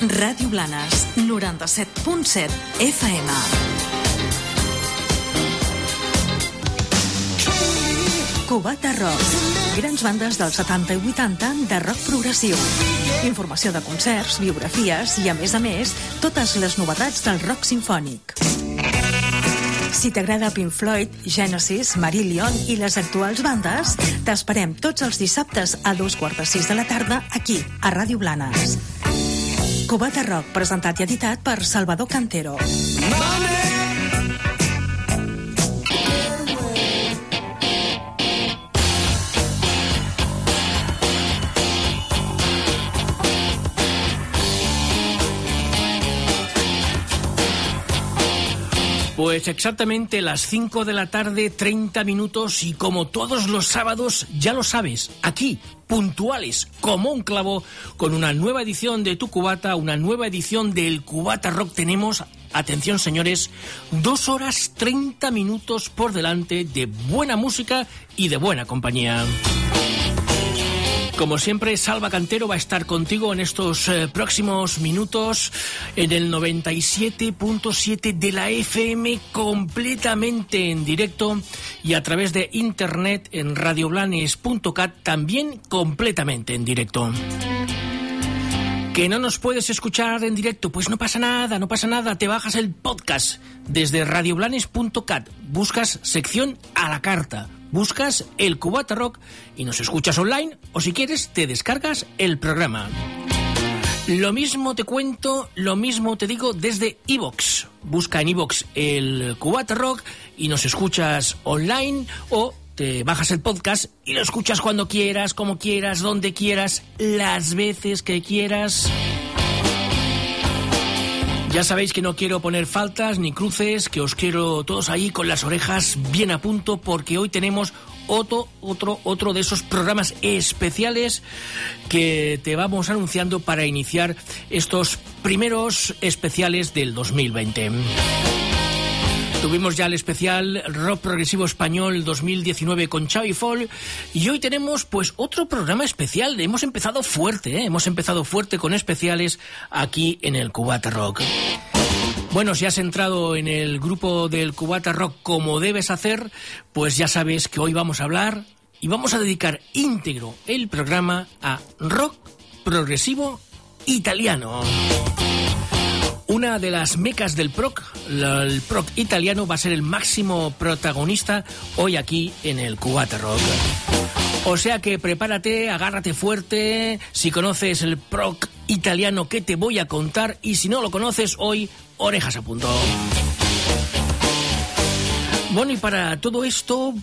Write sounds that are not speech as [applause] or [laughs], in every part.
Ràdio Blanes, 97.7 FM. Cubata Rock. Grans bandes dels 70 i 80 de rock progressiu. Informació de concerts, biografies i, a més a més, totes les novetats del rock sinfònic. Si t'agrada Pink Floyd, Genesis, Marillion i les actuals bandes, t'esperem tots els dissabtes a dos quarts de sis de la tarda aquí, a Ràdio Blanes. Cubata Rock, presentat i editat per Salvador Cantero. Pues exactamente las 5 de la tarde, 30 minutos y como todos los sábados, ya lo sabes, aquí, puntuales, como un clavo, con una nueva edición de Tu Cubata, una nueva edición del Cubata Rock. Tenemos, atención señores, dos horas 30 minutos por delante de buena música y de buena compañía. Como siempre, Salva Cantero va a estar contigo en estos eh, próximos minutos en el 97.7 de la FM completamente en directo y a través de internet en radioblanes.cat también completamente en directo. ¿Que no nos puedes escuchar en directo? Pues no pasa nada, no pasa nada. Te bajas el podcast desde radioblanes.cat. Buscas sección a la carta. Buscas el Cubata Rock y nos escuchas online o si quieres te descargas el programa. Lo mismo te cuento, lo mismo te digo desde Evox. Busca en Evox el Cubata Rock y nos escuchas online o te bajas el podcast y lo escuchas cuando quieras, como quieras, donde quieras, las veces que quieras. Ya sabéis que no quiero poner faltas ni cruces, que os quiero todos ahí con las orejas bien a punto porque hoy tenemos otro, otro, otro de esos programas especiales que te vamos anunciando para iniciar estos primeros especiales del 2020. Tuvimos ya el especial Rock Progresivo Español 2019 con Xavi Fall y hoy tenemos pues otro programa especial. Hemos empezado fuerte, ¿eh? hemos empezado fuerte con especiales aquí en el Cubata Rock. Bueno, si has entrado en el grupo del Cubata Rock como debes hacer, pues ya sabes que hoy vamos a hablar y vamos a dedicar íntegro el programa a rock progresivo italiano. Una de las mecas del proc, el proc italiano, va a ser el máximo protagonista hoy aquí en el Cubata Rock. O sea que prepárate, agárrate fuerte, si conoces el proc italiano que te voy a contar y si no lo conoces hoy, orejas a punto. Bueno, y para todo esto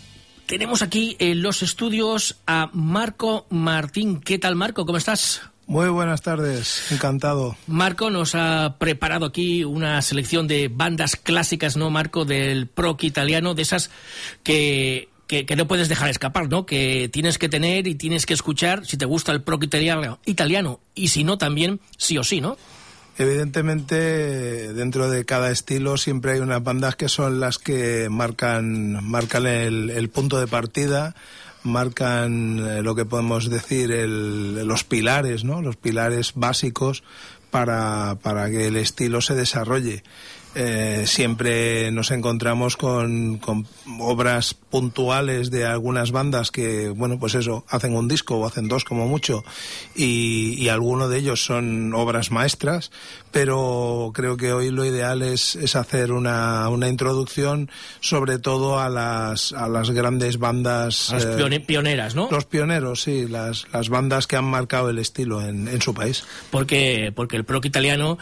tenemos aquí en los estudios a Marco Martín. ¿Qué tal, Marco? ¿Cómo estás? Muy buenas tardes, encantado. Marco nos ha preparado aquí una selección de bandas clásicas, ¿no, Marco? Del proc italiano, de esas que, que, que no puedes dejar escapar, ¿no? Que tienes que tener y tienes que escuchar si te gusta el proc italiano, italiano y si no, también sí o sí, ¿no? Evidentemente, dentro de cada estilo siempre hay unas bandas que son las que marcan, marcan el, el punto de partida, marcan eh, lo que podemos decir el- los pilares, ¿no? Los pilares básicos para, para que el estilo se desarrolle. Eh, siempre nos encontramos con, con obras puntuales de algunas bandas que, bueno, pues eso, hacen un disco o hacen dos como mucho y, y algunos de ellos son obras maestras, pero creo que hoy lo ideal es, es hacer una, una introducción sobre todo a las, a las grandes bandas. A las eh, pione- pioneras, ¿no? los pioneros, sí, las, las bandas que han marcado el estilo en, en su país. Porque, porque el proc italiano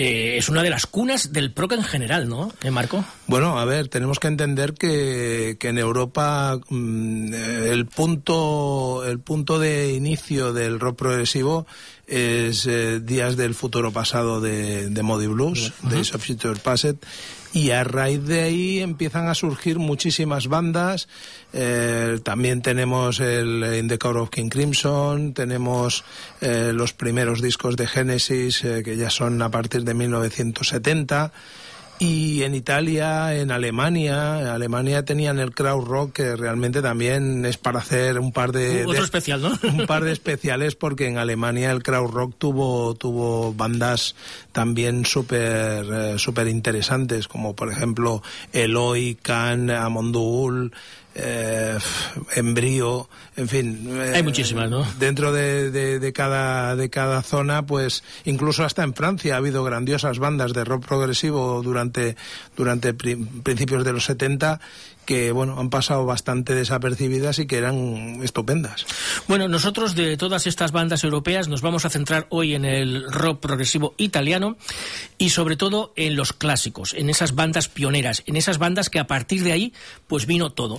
eh, es una de las cunas del proc en general, ¿no, ¿Eh, Marco? Bueno, a ver, tenemos que entender que, que en Europa mm, eh, el punto el punto de inicio del rock progresivo es eh, Días del futuro pasado de, de Modi Blues, Days of Future Past, y a raíz de ahí empiezan a surgir muchísimas bandas. Eh, también tenemos el In the Core of King Crimson, tenemos eh, los primeros discos de Genesis, eh, que ya son a partir de 1970. Y en Italia, en Alemania, en Alemania tenían el crowd rock que realmente también es para hacer un par de otro especial, ¿no? [laughs] Un par de especiales porque en Alemania el crowd rock tuvo tuvo bandas también súper eh, súper interesantes como por ejemplo Eloy, Can, Amondul, eh, Embrío, en fin. Eh, Hay muchísimas, ¿no? Dentro de, de, de, cada, de cada zona, pues incluso hasta en Francia ha habido grandiosas bandas de rock progresivo durante, durante principios de los 70 que bueno han pasado bastante desapercibidas y que eran estupendas. Bueno, nosotros de todas estas bandas europeas nos vamos a centrar hoy en el rock progresivo italiano y sobre todo en los clásicos, en esas bandas pioneras, en esas bandas que a partir de ahí pues vino todo.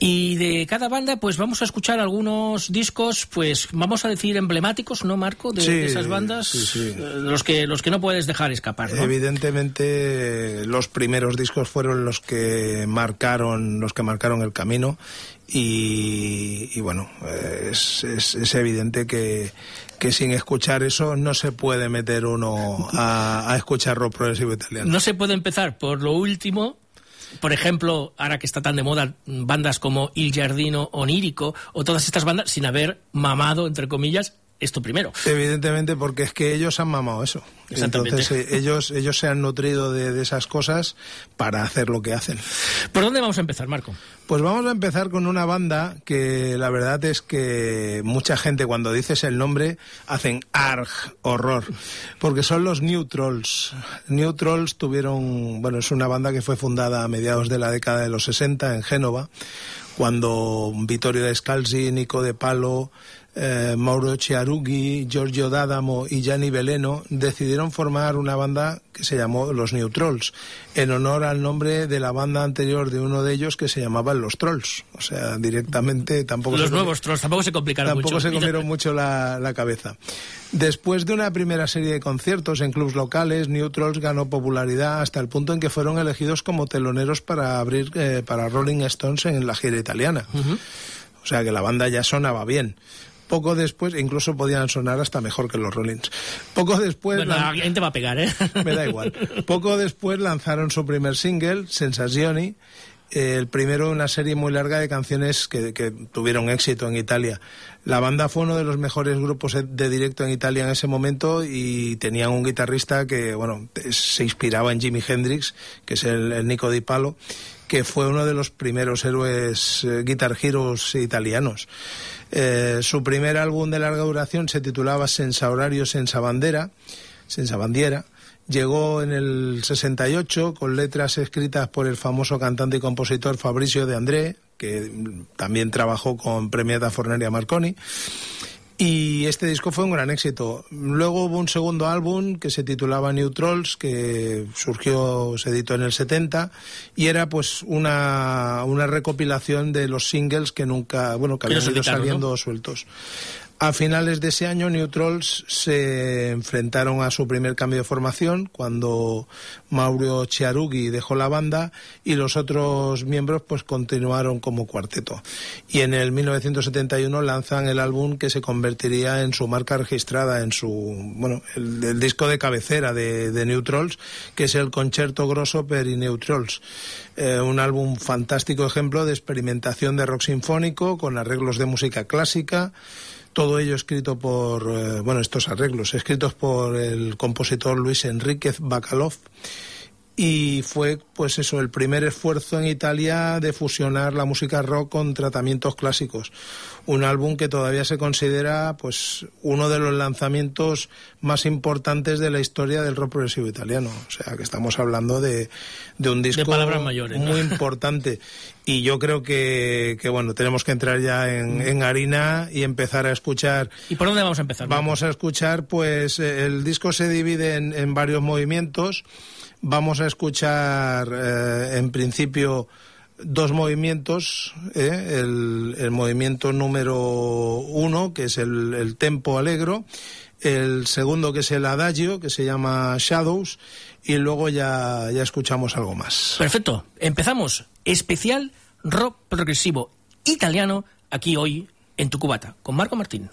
Y de cada banda pues vamos a escuchar algunos discos pues vamos a decir emblemáticos, ¿no, Marco? De, esas bandas, sí, eh, los que los que no puedes dejar escapar. ¿no? Evidentemente los primeros discos fueron los que marcaron los que marcaron el camino y, bueno, es, es, evidente que, que sin escuchar eso no se puede meter uno a, a escuchar rock progresivo italiano. No se puede empezar por lo último, por ejemplo, ahora que está tan de moda, bandas como Il Giardino Onírico o todas estas bandas sin haber mamado, entre comillas, esto primero. Evidentemente, porque es que ellos han mamado eso. Entonces, eh, ellos, ellos se han nutrido de, de, esas cosas para hacer lo que hacen. ¿Por dónde vamos a empezar, Marco? Pues vamos a empezar con una banda que la verdad es que mucha gente cuando dices el nombre hacen arg, horror, porque son los New Trolls. New Trolls tuvieron, bueno, es una banda que fue fundada a mediados de la década de los 60 en Génova, cuando Vittorio de Scalzi, Nico de Palo, eh, Mauro Chiarughi, Giorgio D'Adamo y Gianni Veleno decidieron formar una banda que se llamó Los New Trolls, en honor al nombre de la banda anterior de uno de ellos que se llamaban Los Trolls. O sea, directamente tampoco... Los nuevos Trolls, tampoco se complicaron tampoco mucho. se comieron mucho la, la, cabeza. Después de una primera serie de conciertos en clubs locales, New Trolls ganó popularidad hasta el punto en que fueron elegidos como teloneros para abrir eh, para Rolling Stones en la gira italiana. Uh -huh. O sea que la banda ya sonaba bien. Poco después, incluso podían sonar hasta mejor que los Rollins. Poco después. Bueno, la... alguien te va a pegar, ¿eh? [laughs] Me da igual. Poco después lanzaron su primer single, Sensazioni, el primero de una serie muy larga de canciones que, que, tuvieron éxito en Italia. La banda fue uno de los mejores grupos de directo en Italia en ese momento y tenían un guitarrista que, bueno, se inspiraba en Jimi Hendrix, que es el, el Nico Di Palo, que fue uno de los primeros héroes eh, guitar heroes italianos. Eh, su primer álbum de larga duración se titulaba Senza Horario, Senza Bandera. Llegó en el 68 con letras escritas por el famoso cantante y compositor Fabrizio de André, que también trabajó con Premiata Forneria Marconi. Y este disco fue un gran éxito. Luego hubo un segundo álbum que se titulaba New Trolls, que surgió, se editó en el 70, y era pues una, una recopilación de los singles que nunca, bueno, que habían ido saliendo ¿no? sueltos. A finales de ese año, New Trolls se enfrentaron a su primer cambio de formación cuando Mauro Chiarughi dejó la banda y los otros miembros pues continuaron como cuarteto. Y en el 1971 lanzan el álbum que se convertiría en su marca registrada, en su, bueno, el, disco de cabecera de, de, New Trolls, que es el Concerto Grosso per i New Trolls. Eh, un álbum fantástico ejemplo de experimentación de rock sinfónico con arreglos de música clásica todo ello escrito por, eh, bueno, estos arreglos, escritos por el compositor Luis Enríquez Bacalov. Y fue, pues eso, el primer esfuerzo en Italia de fusionar la música rock con tratamientos clásicos. Un álbum que todavía se considera, pues, uno de los lanzamientos más importantes de la historia del rock progresivo italiano. O sea, que estamos hablando de, de un disco de mayores, muy importante. Y yo creo que, que, bueno, tenemos que entrar ya en, en, harina y empezar a escuchar. ¿Y por dónde vamos a empezar? Vamos a escuchar, pues, el disco se divide en, en varios movimientos. Vamos a escuchar, eh, en principio, dos movimientos. ¿eh? El, el, movimiento número uno, que es el, tempo alegro. El segundo, que es el adagio, que se llama Shadows. Y luego ya, ya escuchamos algo más. Perfecto. Empezamos. Especial rock progresivo italiano aquí hoy en tu cubata con Marco Martín.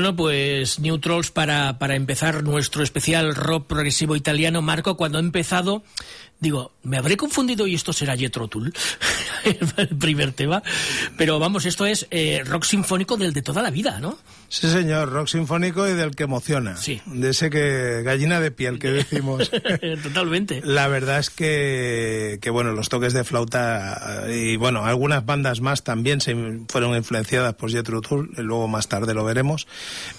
Bueno, pues Neutrals para, para empezar nuestro especial rock progresivo italiano. Marco, cuando he empezado, digo, me habré confundido y esto será Jethro Tull, [laughs] el primer tema. Pero vamos, esto es eh, rock sinfónico del de toda la vida, ¿no? Sí, señor, rock sinfónico y del que emociona. Sí. De ese que gallina de piel que decimos. [laughs] Totalmente. La verdad es que, que, bueno, los toques de flauta y, bueno, algunas bandas más también se fueron influenciadas por Jethro Tull, luego más tarde lo veremos,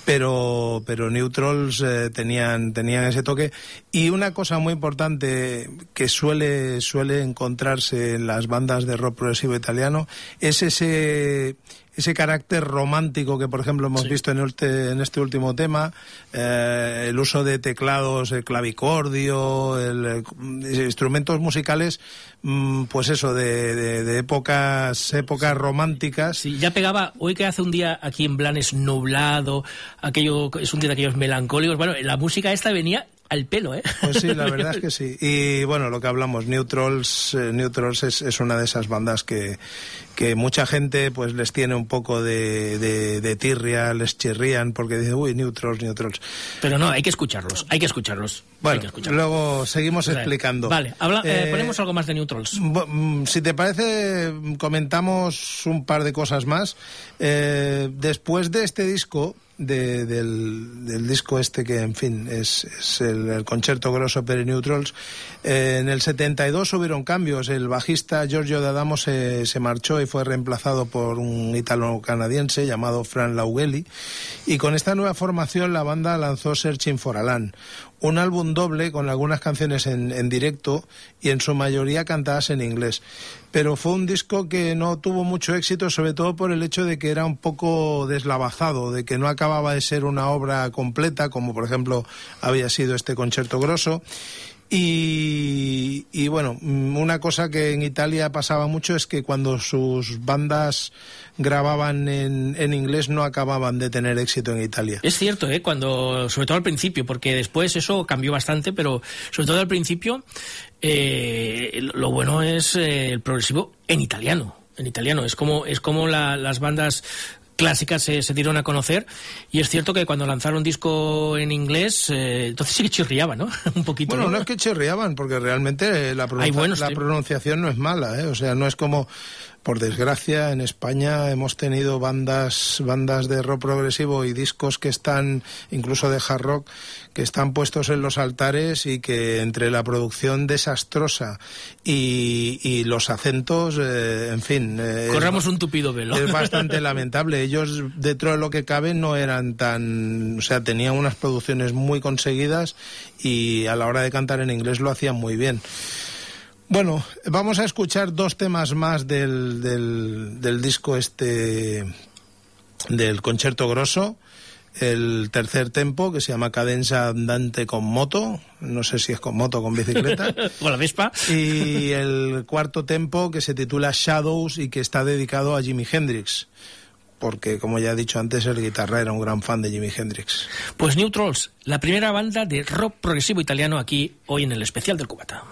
pero, pero Neutrals eh, tenían, tenían ese toque. Y una cosa muy importante que suele, suele encontrarse en las bandas de rock progresivo italiano es ese ese carácter romántico que, por ejemplo, hemos sí. visto en este, en este último tema, eh, el uso de teclados, el clavicordio, el, el, instrumentos musicales, mmm, pues eso, de, de, de, épocas épocas románticas. Sí, ya pegaba, hoy que hace un día aquí en Blanes nublado, aquello es un día de aquellos melancólicos, bueno, la música esta venía al pelo, ¿eh? Pues sí, la verdad es [laughs] que sí. Y bueno, lo que hablamos, Neutrals, eh, Neutrals es, es, una de esas bandas que, que mucha gente pues les tiene un poco de, de, de tirria, les chirrían porque dicen, uy, Neutrals, Neutrals. Pero no, hay que escucharlos, hay que escucharlos. Bueno, hay que escucharlos. luego seguimos explicando. Vale, habla, eh, ponemos algo más de Neutrals. mm, Si te parece, comentamos un par de cosas más. Eh, después de este disco, de, del, disco este que, en fin, es, es el, el, concierto grosso per Neutrals. Eh, en el 72 hubieron cambios. El bajista Giorgio D'Adamo se, se marchó y fue reemplazado por un italo-canadiense llamado Fran Laugeli. Y con esta nueva formación la banda lanzó Searching for Alan, un álbum doble con algunas canciones en, en, directo y en su mayoría cantadas en inglés. Pero fue un disco que no tuvo mucho éxito, sobre todo por el hecho de que era un poco deslavazado, de que no acababa de ser una obra completa, como por ejemplo había sido este concierto grosso. Y, bueno, una cosa que en Italia pasaba mucho es que cuando sus bandas grababan en, en, inglés no acababan de tener éxito en Italia. Es cierto, ¿eh? cuando, sobre todo al principio, porque después eso cambió bastante, pero sobre todo al principio eh, lo bueno es eh, el progresivo en italiano. En italiano es como es como la, las bandas clásicas se, se, dieron a conocer y es cierto que cuando lanzaron disco en inglés eh, entonces sí que chirriaban, ¿no? [laughs] un poquito. Bueno, ¿no? no es que chirriaban porque realmente la, pronuncia, la pronunciación no es mala, ¿eh? o sea, no es como por desgracia, en España hemos tenido bandas, bandas de rock progresivo y discos que están, incluso de hard rock, que están puestos en los altares y que entre la producción desastrosa y, y los acentos, eh, en fin. Eh, Corramos un tupido velo. Es bastante [laughs] lamentable. Ellos, dentro de lo que cabe, no eran tan. O sea, tenían unas producciones muy conseguidas y a la hora de cantar en inglés lo hacían muy bien. Bueno, vamos a escuchar dos temas más del, del, del disco este del concierto grosso. El tercer tempo, que se llama Cadenza Andante con moto, no sé si es con moto o con bicicleta. [laughs] con la Vespa. y el cuarto tempo, que se titula Shadows y que está dedicado a Jimi Hendrix porque como ya he dicho antes, el guitarra era un gran fan de Jimi Hendrix. Pues Neutrals, la primera banda de rock progresivo italiano aquí hoy en el especial del Cubata.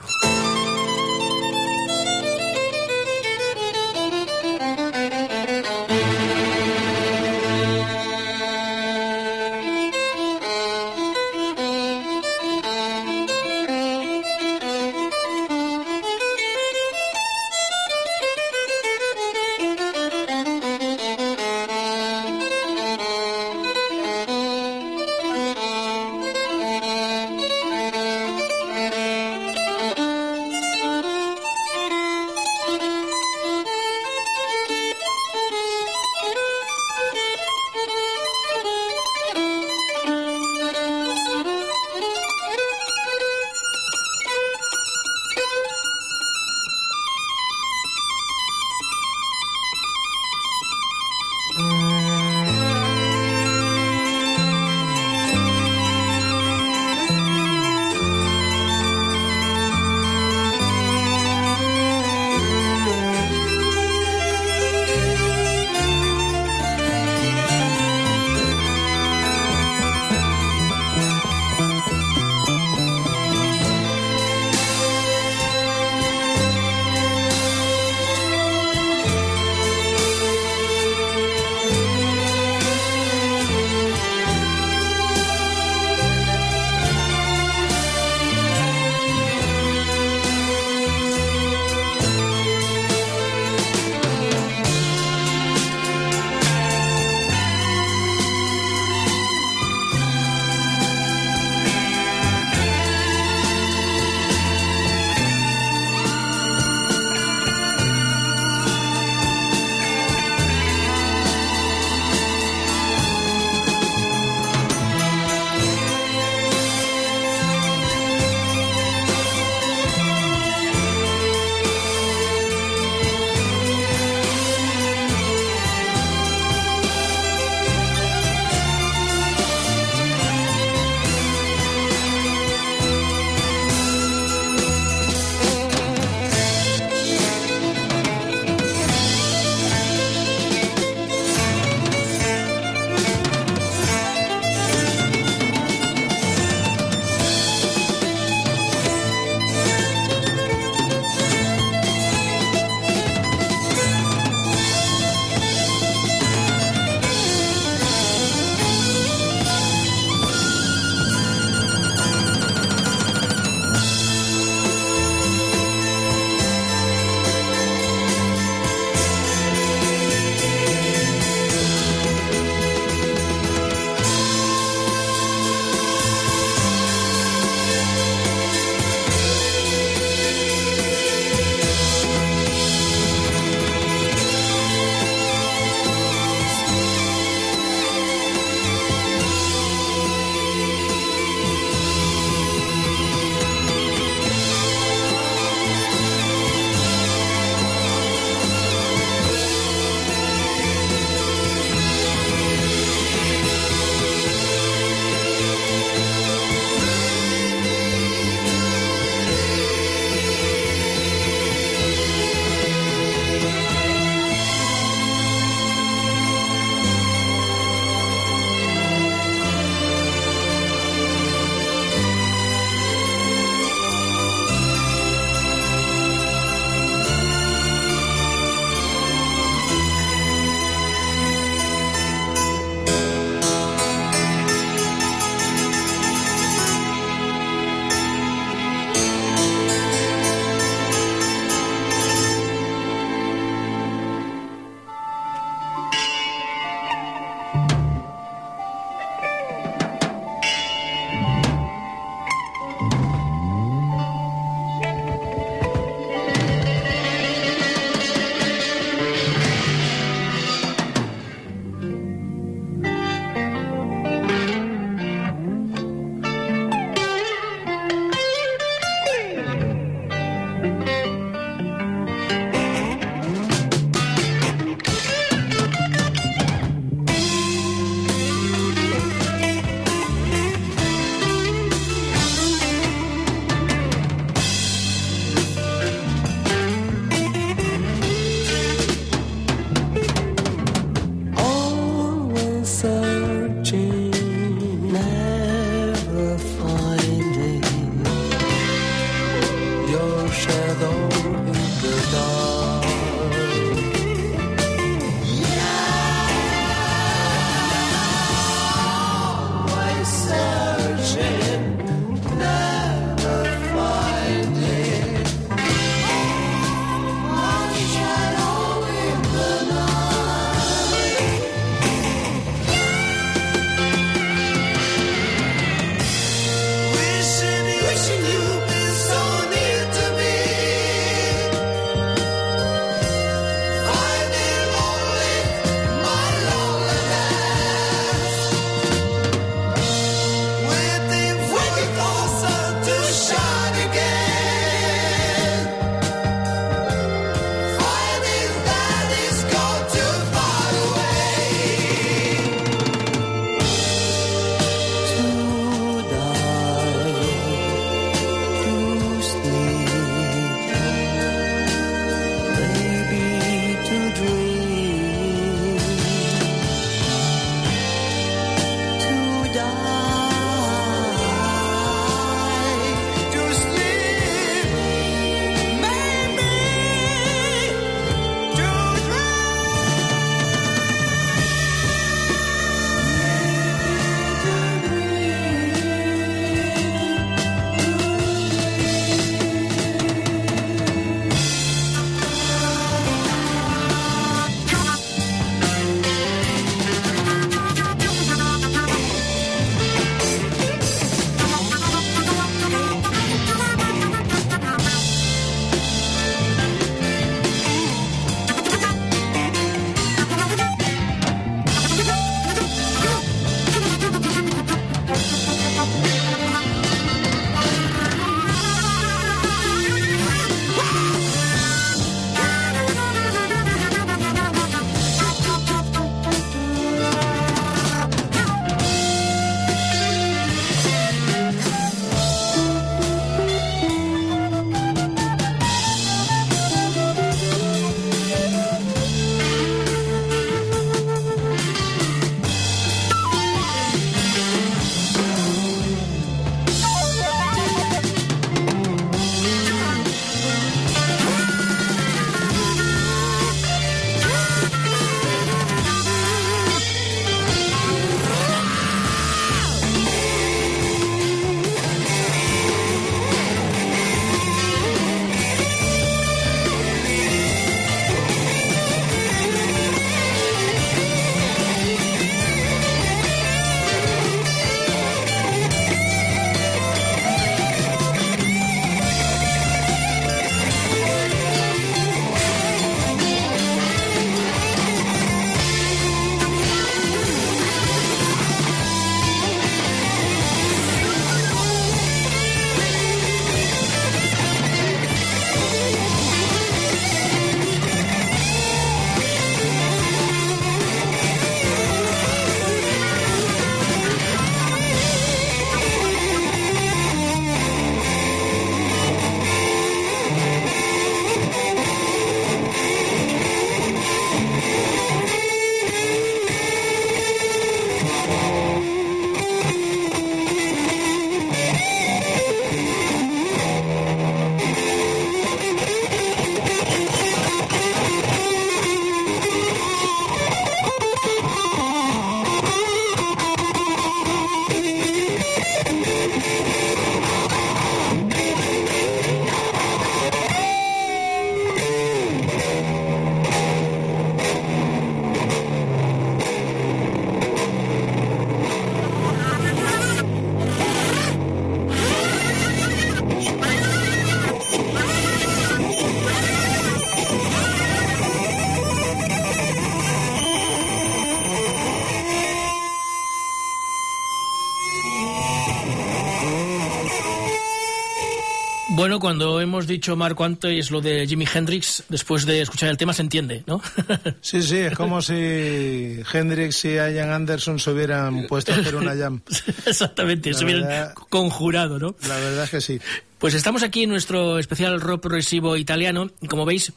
Bueno, cuando hemos dicho, Marco, antes lo de Jimi Hendrix, después de escuchar el tema se entiende, ¿no? [laughs] Sí, sí, es como si Hendrix y Ian Anderson se hubieran puesto a hacer una jam. [laughs] Exactamente, se hubieran conjurado, ¿no? La verdad es que sí. Pues estamos aquí en nuestro especial rock progresivo italiano y como veis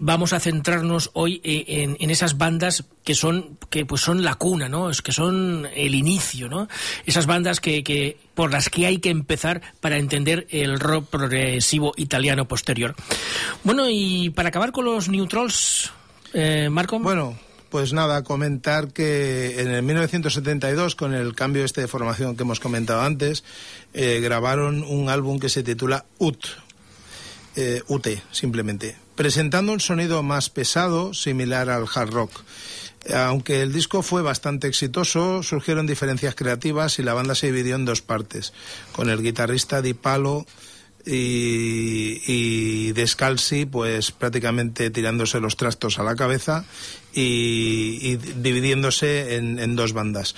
vamos a centrarnos hoy eh, en, esas bandas que son que pues son la cuna, ¿no? Es que son el inicio, ¿no? Esas bandas que, que por las que hay que empezar para entender el rock progresivo italiano posterior. Bueno y para acabar con los Neutrals, eh, Marco. Bueno, pues nada, comentar que en el 1972, con el cambio este de formación que hemos comentado antes, eh, grabaron un álbum que se titula UT, eh, UT simplemente, presentando un sonido más pesado, similar al hard rock. Aunque el disco fue bastante exitoso, surgieron diferencias creativas y la banda se dividió en dos partes, con el guitarrista Di Palo y, y Descalzi pues prácticamente tirándose los trastos a la cabeza y, dividiéndose en, en dos bandas.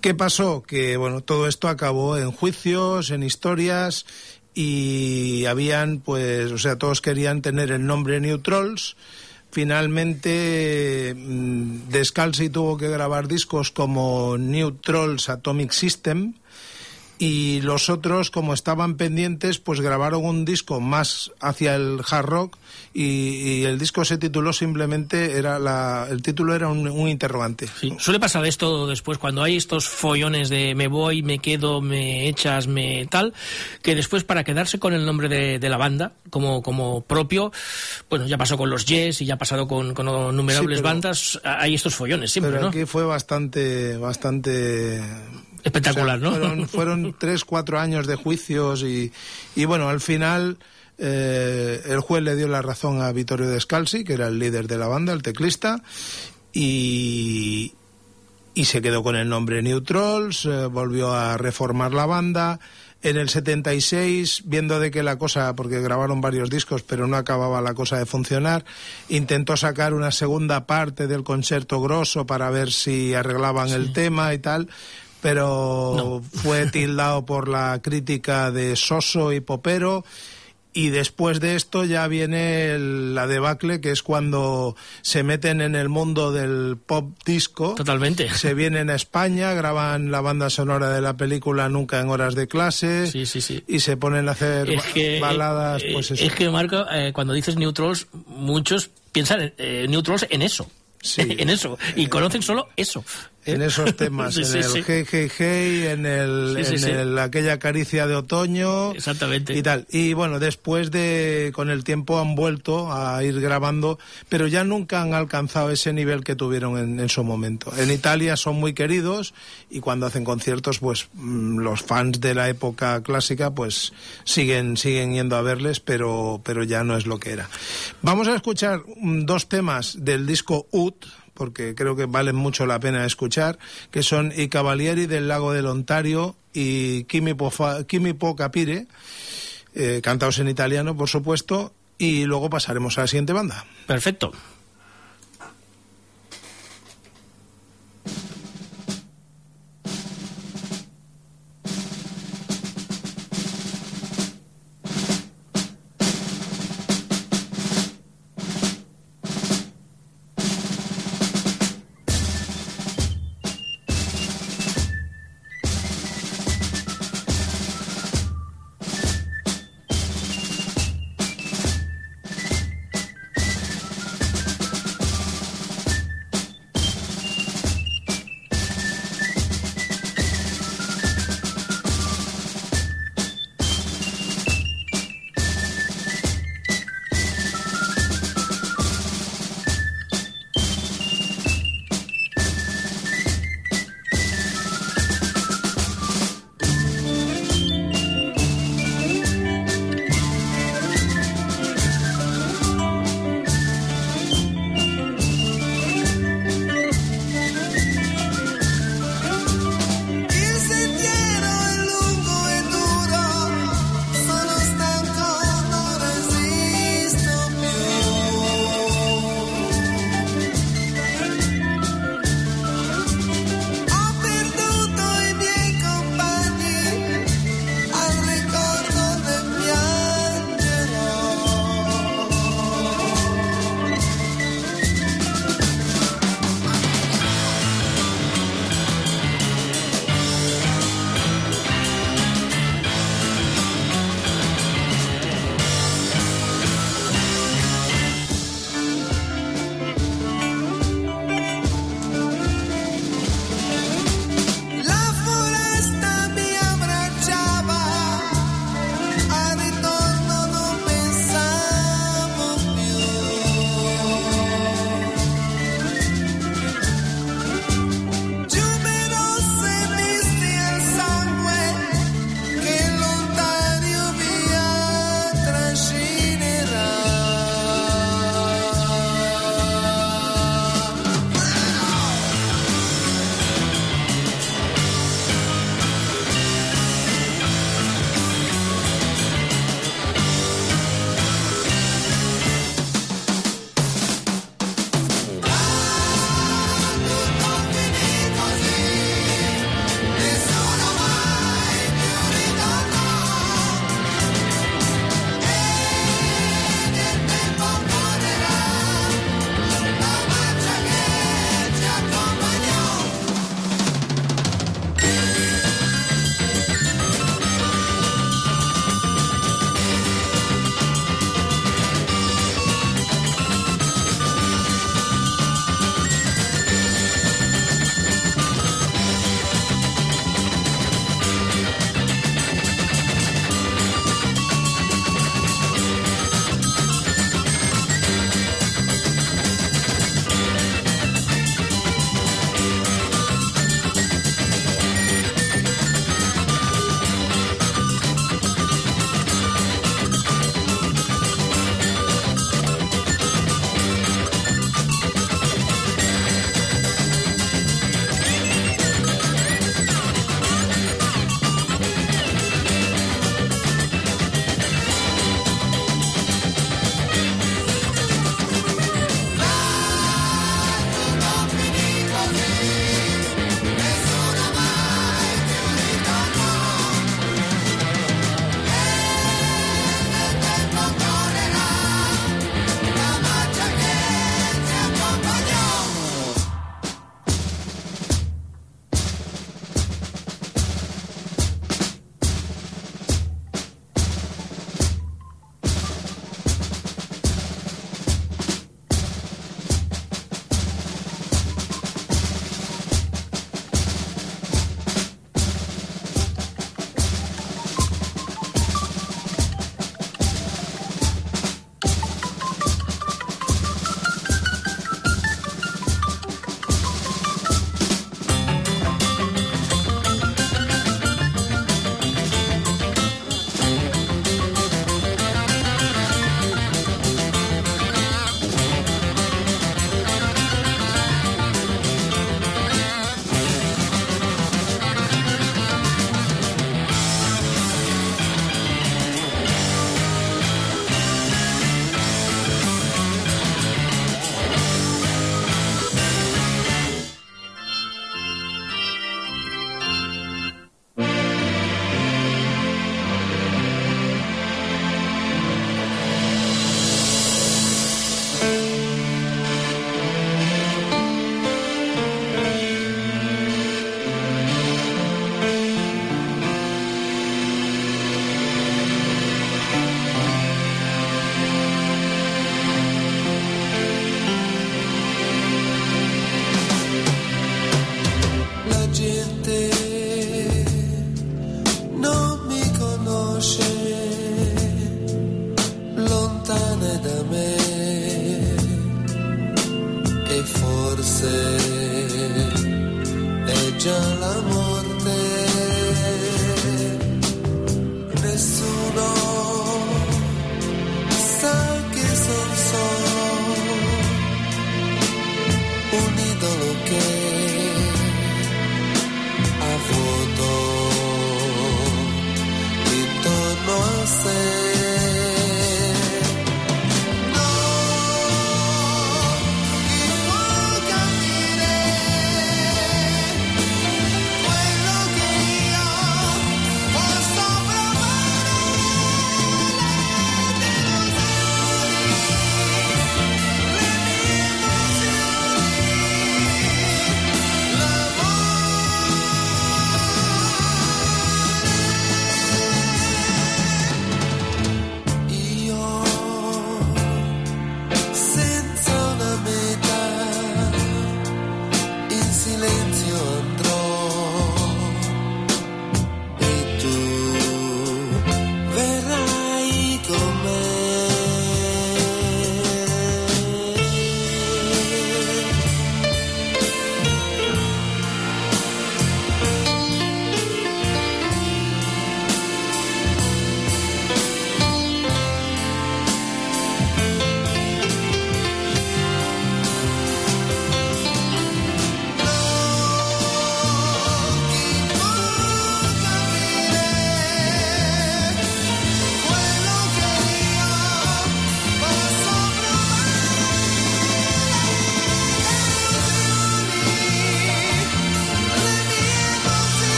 ¿Qué pasó? Que bueno, todo esto acabó en juicios, en historias y habían pues, o sea, todos querían tener el nombre New Trolls. Finalmente mm, Descalzi tuvo que grabar discos como New Trolls Atomic System y los otros, como estaban pendientes, pues grabaron un disco más hacia el hard rock y, el disco se tituló simplemente, era la, el título era un, interrogante. Suele pasar esto después, cuando hay estos follones de me voy, me quedo, me echas, me tal, que después para quedarse con el nombre de, la banda como, como propio, bueno, ya pasó con los Yes y ya ha pasado con, con innumerables bandas, hay estos follones siempre, pero aquí fue bastante, bastante Espectacular, ¿no? Fueron, [laughs] fueron, tres, cuatro años de juicios y, y bueno, al final eh, el juez le dio la razón a Vittorio Descalzi, que era el líder de la banda, el teclista, y, y se quedó con el nombre New Trolls, eh, volvió a reformar la banda. En el 76, viendo de que la cosa, porque grabaron varios discos, pero no acababa la cosa de funcionar, intentó sacar una segunda parte del concierto grosso para ver si arreglaban el tema y tal, pero fue [laughs] tildado por la crítica de soso y popero y después de esto ya viene la debacle, que es cuando se meten en el mundo del pop disco. Totalmente. Se vienen a España, graban la banda sonora de la película Nunca en horas de clase. Sí, sí, sí. Y se ponen a hacer baladas. Eh, pues Es que, Marco, eh, cuando dices Neutrals, muchos piensan eh, Neutrals en eso. Sí. [laughs] en eso. Y conocen solo eso en esos temas, [laughs] en el hey, hey, hey, en, el, en el, aquella caricia de otoño. Exactamente. Y tal. Y bueno, después de, con el tiempo han vuelto a ir grabando, pero ya nunca han alcanzado ese nivel que tuvieron en, en su momento. En Italia son muy queridos y cuando hacen conciertos, pues mm, los fans de la época clásica, pues siguen, siguen yendo a verles, pero, pero ya no es lo que era. Vamos a escuchar mm, dos temas del disco UT, porque creo que valen mucho la pena escuchar, que son I Cavalieri del Lago del Ontario y Kimi Po, Capire, eh, cantados en italiano, por supuesto, y luego pasaremos a la siguiente banda. Perfecto.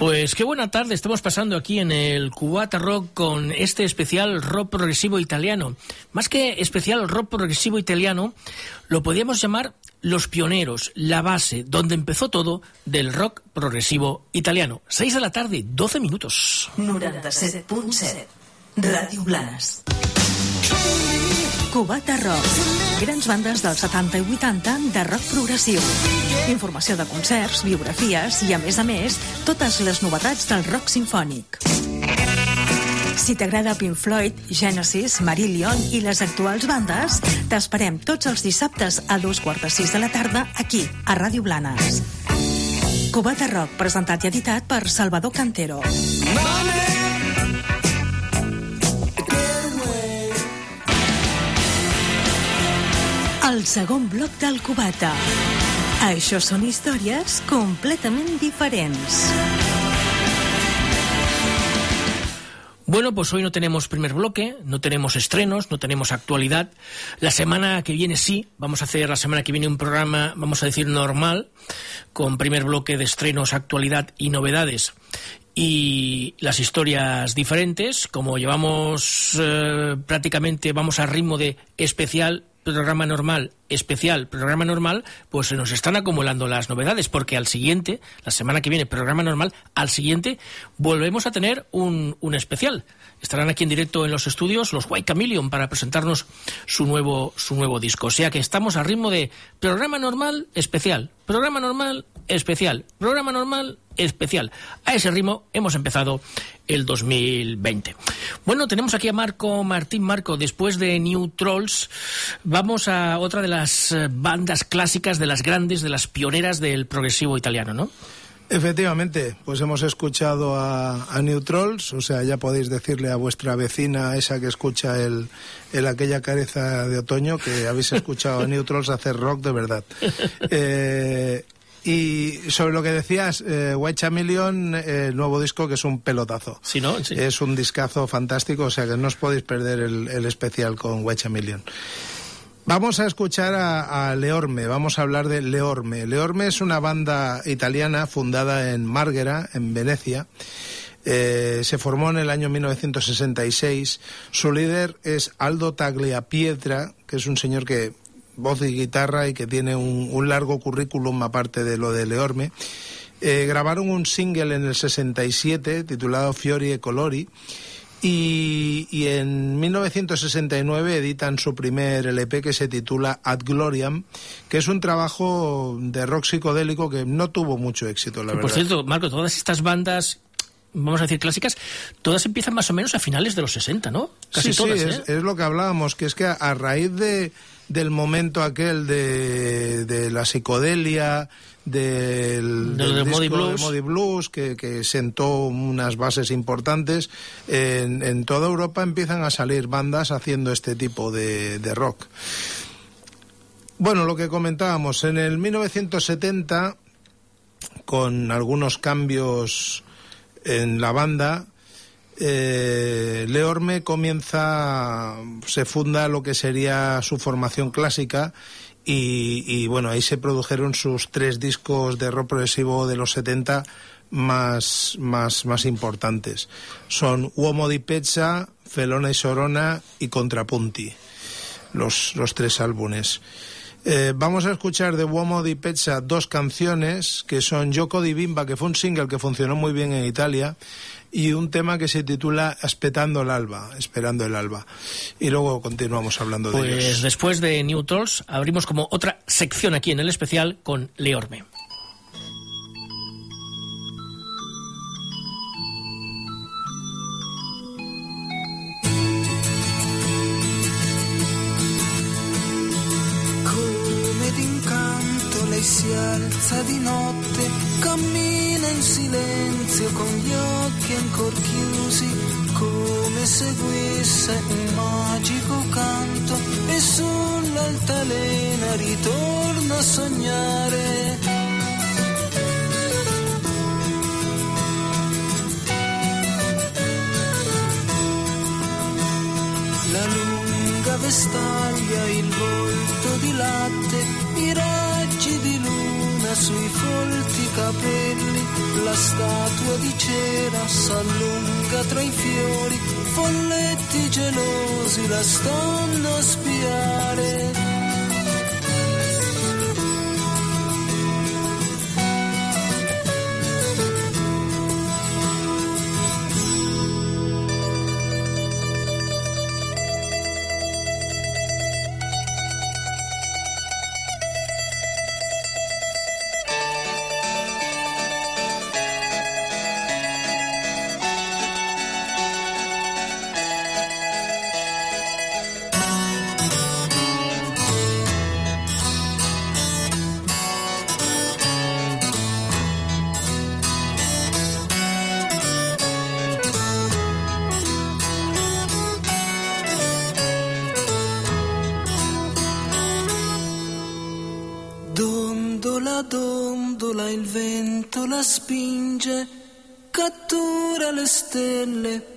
Pues qué buena tarde estamos pasando aquí en el Cubata Rock con este especial rock progresivo italiano. Más que especial rock progresivo italiano, lo podríamos llamar los pioneros, la base, donde empezó todo del rock progresivo italiano. 6 de la tarde, 12 minutos. 97.7 Radio Blanes. Cubata Rock. Grans bandes dels 70 i 80 de rock progressiu. Informació de concerts, biografies i, a més a més, totes les novetats del rock sinfònic. Si t'agrada Pink Floyd, Genesis, Marillion i les actuals bandes, t'esperem tots els dissabtes a dos quarts de sis de la tarda aquí, a Ràdio Blanes. Cubata Rock, presentat i editat per Salvador Cantero. Money! El segon bloc del Cubata. Això són històries completament diferents. Bueno, pues hoy no tenemos primer bloque, no tenemos estrenos, no tenemos actualidad. La semana que viene sí, vamos a hacer la semana que viene un programa, vamos a decir, normal, con primer bloque de estrenos, actualidad y novedades. Y las historias diferentes, como llevamos eh, prácticamente, vamos a ritmo de especial, programa normal, especial, programa normal, pues se nos están acumulando las novedades, porque al siguiente, la semana que viene, programa normal, al siguiente volvemos a tener un, un especial. Estarán aquí en directo en los estudios los White Chameleon para presentarnos su nuevo, su nuevo disco. O sea que estamos a ritmo de programa normal, especial, programa normal, especial, programa normal, especial. A ese ritmo hemos empezado el 2020. Bueno, tenemos aquí a Marco Martín Marco. Después de New Trolls, vamos a otra de las eh, bandas clásicas, de las grandes, de las pioneras del progresivo italiano, ¿no? Efectivamente, pues hemos escuchado a, a New Trolls, o sea, ya podéis decirle a vuestra vecina, esa que escucha el, el aquella careza de otoño, que habéis escuchado a New Trolls hacer rock de verdad. [laughs] Eh, y sobre lo que decías, eh, White Chameleon, eh, el nuevo disco que es un pelotazo. Sí, ¿no? Sí. Es un discazo fantástico, o sea que no os podéis perder el, el especial con White Chameleon. Vamos a escuchar a, Leorme, vamos a hablar de Leorme. Leorme es una banda italiana fundada en Marghera, en Venecia. Eh, se formó en el año 1966. Su líder es Aldo Tagliapietra, que es un señor que voz y guitarra y que tiene un, un largo currículum aparte de lo de Leorme. Eh, grabaron un single en el 67 titulado Fiori e Colori y, y, en 1969 editan su primer LP que se titula Ad Gloriam, que es un trabajo de rock psicodélico que no tuvo mucho éxito, la Por verdad. Por cierto, Marco, todas estas bandas vamos a decir clásicas, todas empiezan más o menos a finales de los 60, ¿no? Casi sí, todas, sí, ¿eh? es, es, lo que hablábamos, que es que a, a raíz de, del momento aquel de, de la psicodelia, del, del, del disco Modi Blues, de Modi Blues que, que, sentó unas bases importantes, en, en, toda Europa empiezan a salir bandas haciendo este tipo de, de rock. Bueno, lo que comentábamos, en el 1970, con algunos cambios en la banda, eh, Leorme comienza, se funda lo que sería su formación clásica y, y, bueno, ahí se produjeron sus tres discos de rock progresivo de los 70 más, más, más importantes. Son Uomo di Pezza, Felona y Sorona y Contrapunti, los, los tres álbumes. Eh, vamos a escuchar de Uomo di Pezza dos canciones que son Yoko di Bimba, que fue un single que funcionó muy bien en Italia, y un tema que se titula Espetando el alba, esperando el alba. Y luego continuamos hablando pues de ellos. Pues después de New Trolls abrimos como otra sección aquí en el especial con Leorme.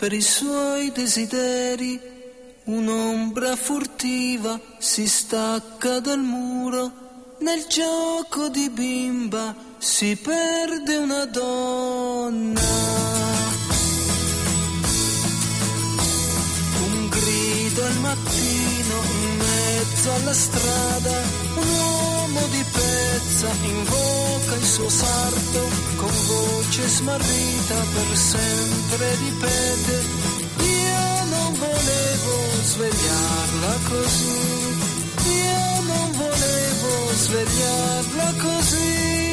Per i suoi desideri. Un'ombra furtiva si stacca dal muro, nel gioco di bimba si perde una donna. Un grido al mattino in mezzo alla strada, un uomo di pezza invoca il suo sarto, con voce smarrita per sempre ripete, io non volevo svegliarla così io non volevo svegliarla così.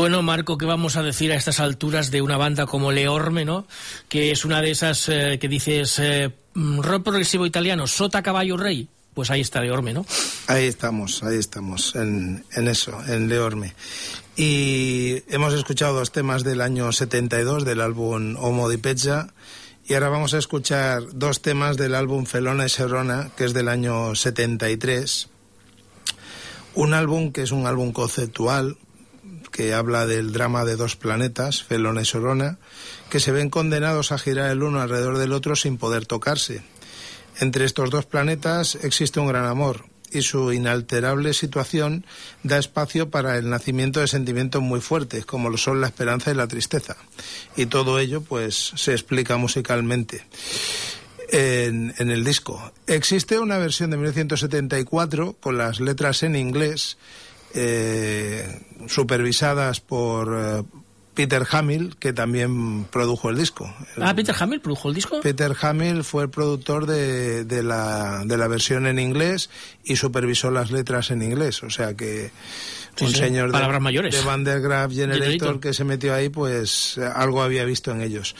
Bueno, Marco, ¿qué vamos a decir a estas alturas de una banda como Leorme, ¿no? Que es una de esas eh, que dices eh, mm, rock progresivo italiano, Sota Caballo Rey. Pues ahí está Leorme, ¿no? Ahí estamos, ahí estamos, en, eso, en Leorme. Y hemos escuchado dos temas del año 72 del álbum Homo di Pezza y ahora vamos a escuchar dos temas del álbum Felona y Serrona, que es del año 73. Un álbum que es un álbum conceptual, que habla del drama de dos planetas, Felona y Sorona, que se ven condenados a girar el uno alrededor del otro sin poder tocarse. Entre estos dos planetas existe un gran amor y su inalterable situación da espacio para el nacimiento de sentimientos muy fuertes, como lo son la esperanza y la tristeza. Y todo ello, pues, se explica musicalmente. En, en, el disco. Existe una versión de 1974 con las letras en inglés eh, supervisadas por eh, Peter Hamill, que también produjo el disco. Ah, Peter Hamill produjo el disco. Peter Hamill fue el productor de, de, la, de la versión en inglés y supervisó las letras en inglés. O sea que un sí, señor palabras de, mayores. de Van der Graaf Generator, Generator. que se metió ahí, pues eh, algo había visto en ellos.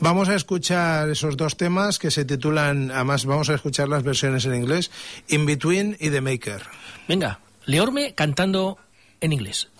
Vamos a escuchar esos dos temas que se titulan, además vamos a escuchar las versiones en inglés, In Between y The Maker. Venga, Leorme cantando en inglés.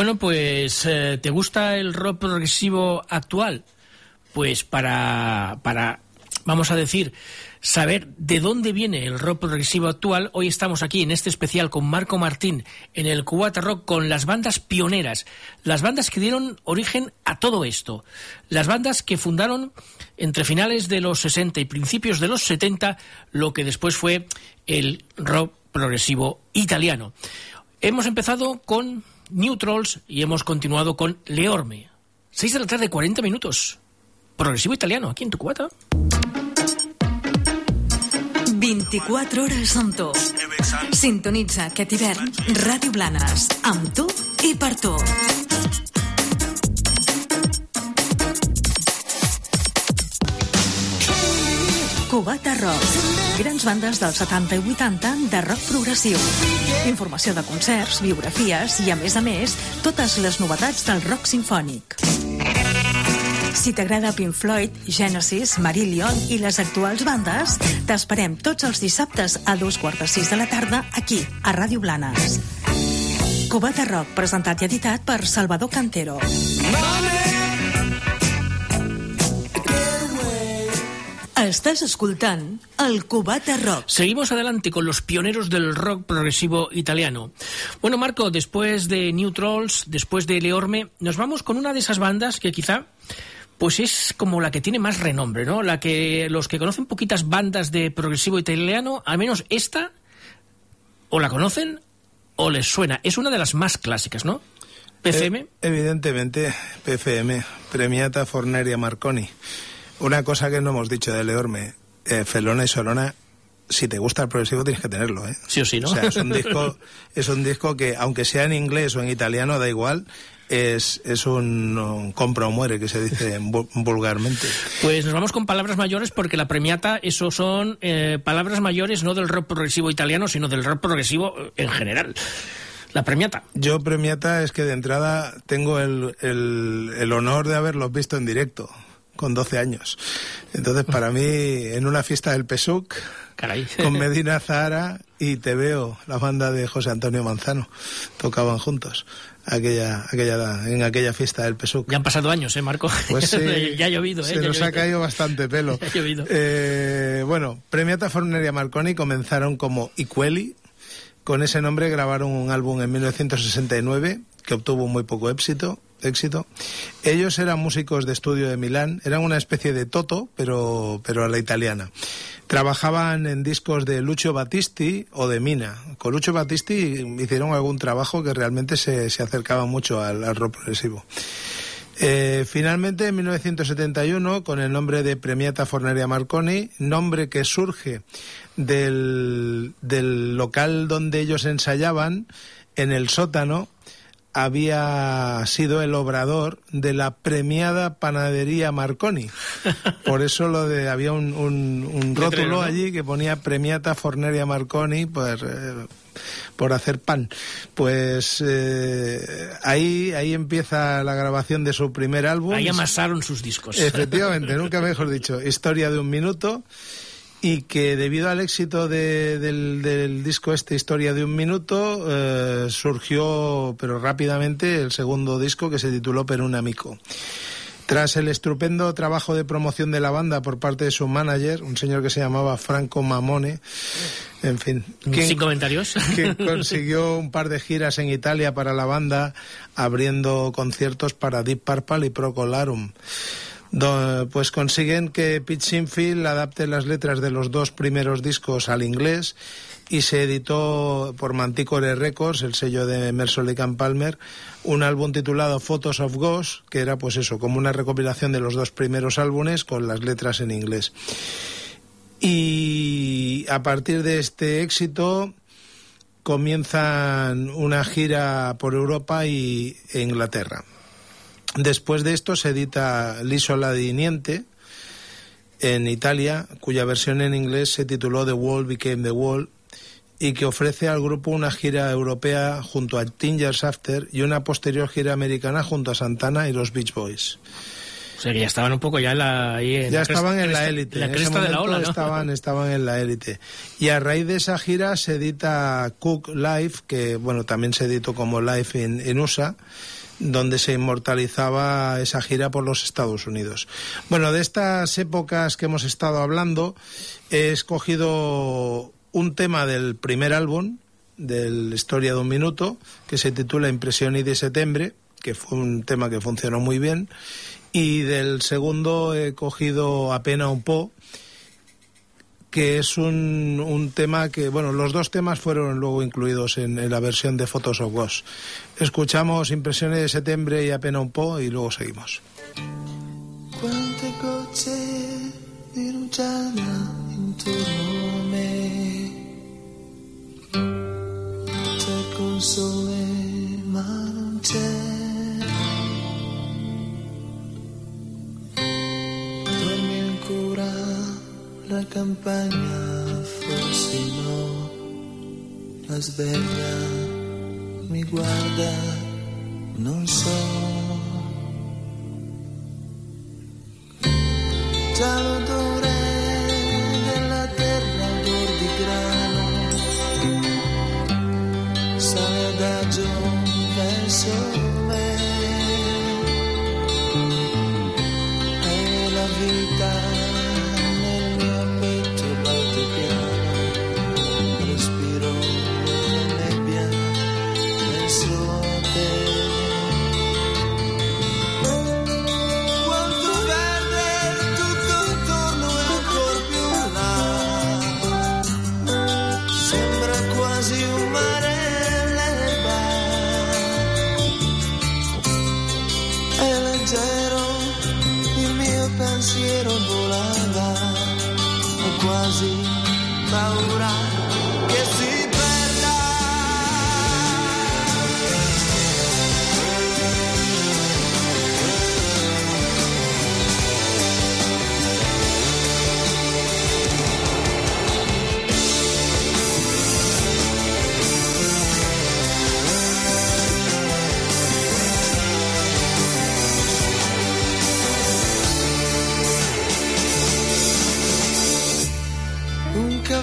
Bueno, pues eh, ¿te gusta el rock progresivo actual? Pues para, para, vamos a decir, saber de dónde viene el rock progresivo actual, hoy estamos aquí en este especial con Marco Martín en el Cubata Rock con las bandas pioneras, las bandas que dieron origen a todo esto, las bandas que fundaron entre finales de los 60 y principios de los 70 lo que después fue el rock progresivo italiano. Hemos empezado con Neutrals y hemos continuado con Leorme. 6 de la tarde, 40 minutos. Progresivo italiano, aquí en tu cuata. 24 hores amb tu. Sintonitza aquest hivern Ràdio Blanes, amb. Cubata Rock. Grans bandes dels 70 i 80 de rock progressiu. Informació de concerts, biografies i, a més a més, totes les novetats del rock sinfònic. Si t'agrada Pink Floyd, Genesis, Marillion i les actuals bandes, t'esperem tots els dissabtes a dos quarts de sis de la tarda aquí, a Ràdio Blanes. Cubata Rock, presentat i editat per Salvador Cantero. Estás escoltant el Cubata Rock. Seguimos adelante con los pioneros del rock progresivo italiano. Bueno, Marco, después de New Trolls, después de Leorme, nos vamos con una de esas bandas que quizá pues es como la que tiene más renombre, ¿no? La que los que conocen poquitas bandas de progresivo italiano, al menos esta, o la conocen o les suena. Es una de las más clásicas, ¿no? PFM. Eh, evidentemente, PFM, Premiata Forneria Marconi. Una cosa que no hemos dicho de Leorme, eh, Felona y Solona, si te gusta el progresivo tienes que tenerlo, ¿eh? Sí o sí, ¿no? O sea, es un disco, [laughs] es un disco que, aunque sea en inglés o en italiano, da igual, es, es un, un compra o muere, que se dice vu- vulgarmente. Pues nos vamos con palabras mayores porque la premiata, eso son eh, palabras mayores no del rock progresivo italiano, sino del rock progresivo eh, en general. La premiata. Yo, Premiata, es que de entrada tengo el, el, el honor de haberlos visto en directo, con 12 años. Entonces, para mí, en una fiesta del PSUC, Caray. con Medina Zahara y Te Veo, la banda de José Antonio Manzano, tocaban juntos aquella, aquella, en aquella fiesta del PSUC. Ya han pasado años, ¿eh, Marco? Pues [laughs] sí, ya ha llovido, ¿eh? Se Ya nos ha caído bastante pelo. [laughs] Ha llovido. Eh, bueno, Premiata Forneria Marconi comenzaron como Iqueli. Con ese nombre grabaron un álbum en 1969 que obtuvo muy poco éxito. Éxito. Ellos eran músicos de estudio de Milán, eran una especie de Toto, pero, pero a la italiana. Trabajaban en discos de Lucio Battisti o de Mina. Con Lucio Battisti hicieron algún trabajo que realmente se, se acercaba mucho al, rock progresivo. Eh, finalmente, en 1971, con el nombre de Premiata Forneria Marconi, nombre que surge del, del local donde ellos ensayaban, en el sótano, había sido el obrador de la premiada panadería Marconi. Por eso lo de había un, un, un rótulo ¿no? allí que ponía Premiata Forneria Marconi, pues eh, por hacer pan. Pues eh, ahí ahí empieza la grabación de su primer álbum. Ahí amasaron sus discos. Efectivamente, nunca mejor dicho. Historia de un minuto. Y que debido al éxito de- del, del disco este, Historia de un minuto, eh, surgió, pero rápidamente, el segundo disco que se tituló Per un amico. Tras el estupendo trabajo de promoción de la banda por parte de su manager, un señor que se llamaba Franco Mamone, en fin. ¿quién- Sin comentarios. [laughs] que consiguió un par de giras en Italia para la banda, abriendo conciertos para Deep Purple y Procolarum. Pues consiguen que Pete Sinfield adapte las letras de los dos primeros discos al inglés y se editó por Manticore Records, el sello de Emerson Lake and Palmer, un álbum titulado Photos of Ghost, que era pues eso, como una recopilación de los dos primeros álbumes con las letras en inglés. Y a partir de este éxito comienzan una gira por Europa y e Inglaterra. Después de esto se edita L'Isola di Niente en Italia, cuya versión en inglés se tituló The Wall Became the Wall y que ofrece al grupo una gira europea junto a Teen Years After y una posterior gira americana junto a Santana y los Beach Boys. O sea que ya estaban un poco ya en la... Ahí en ya la estaban cresta- en la élite. La en cresta ese de la ola, ¿no? estaban, estaban en la élite. Y a raíz de esa gira se edita Cook Live, que bueno, también se editó como Live en, en USA, donde se inmortalizaba esa gira por los Estados Unidos. Bueno, de estas épocas que hemos estado hablando, he escogido un tema del primer álbum, del Historia de un Minuto, que se titula Impresión y de Septiembre, que fue un tema que funcionó muy bien. Y del segundo he cogido Apena un po, que es un, tema que, bueno, los dos temas fueron luego incluidos en, la versión de Photos of Ghost. Escuchamos Impresiones de Septiembre y Apena un po y luego seguimos. Quante la campagna forse no. La sveglia mi guarda non so. Già l'odore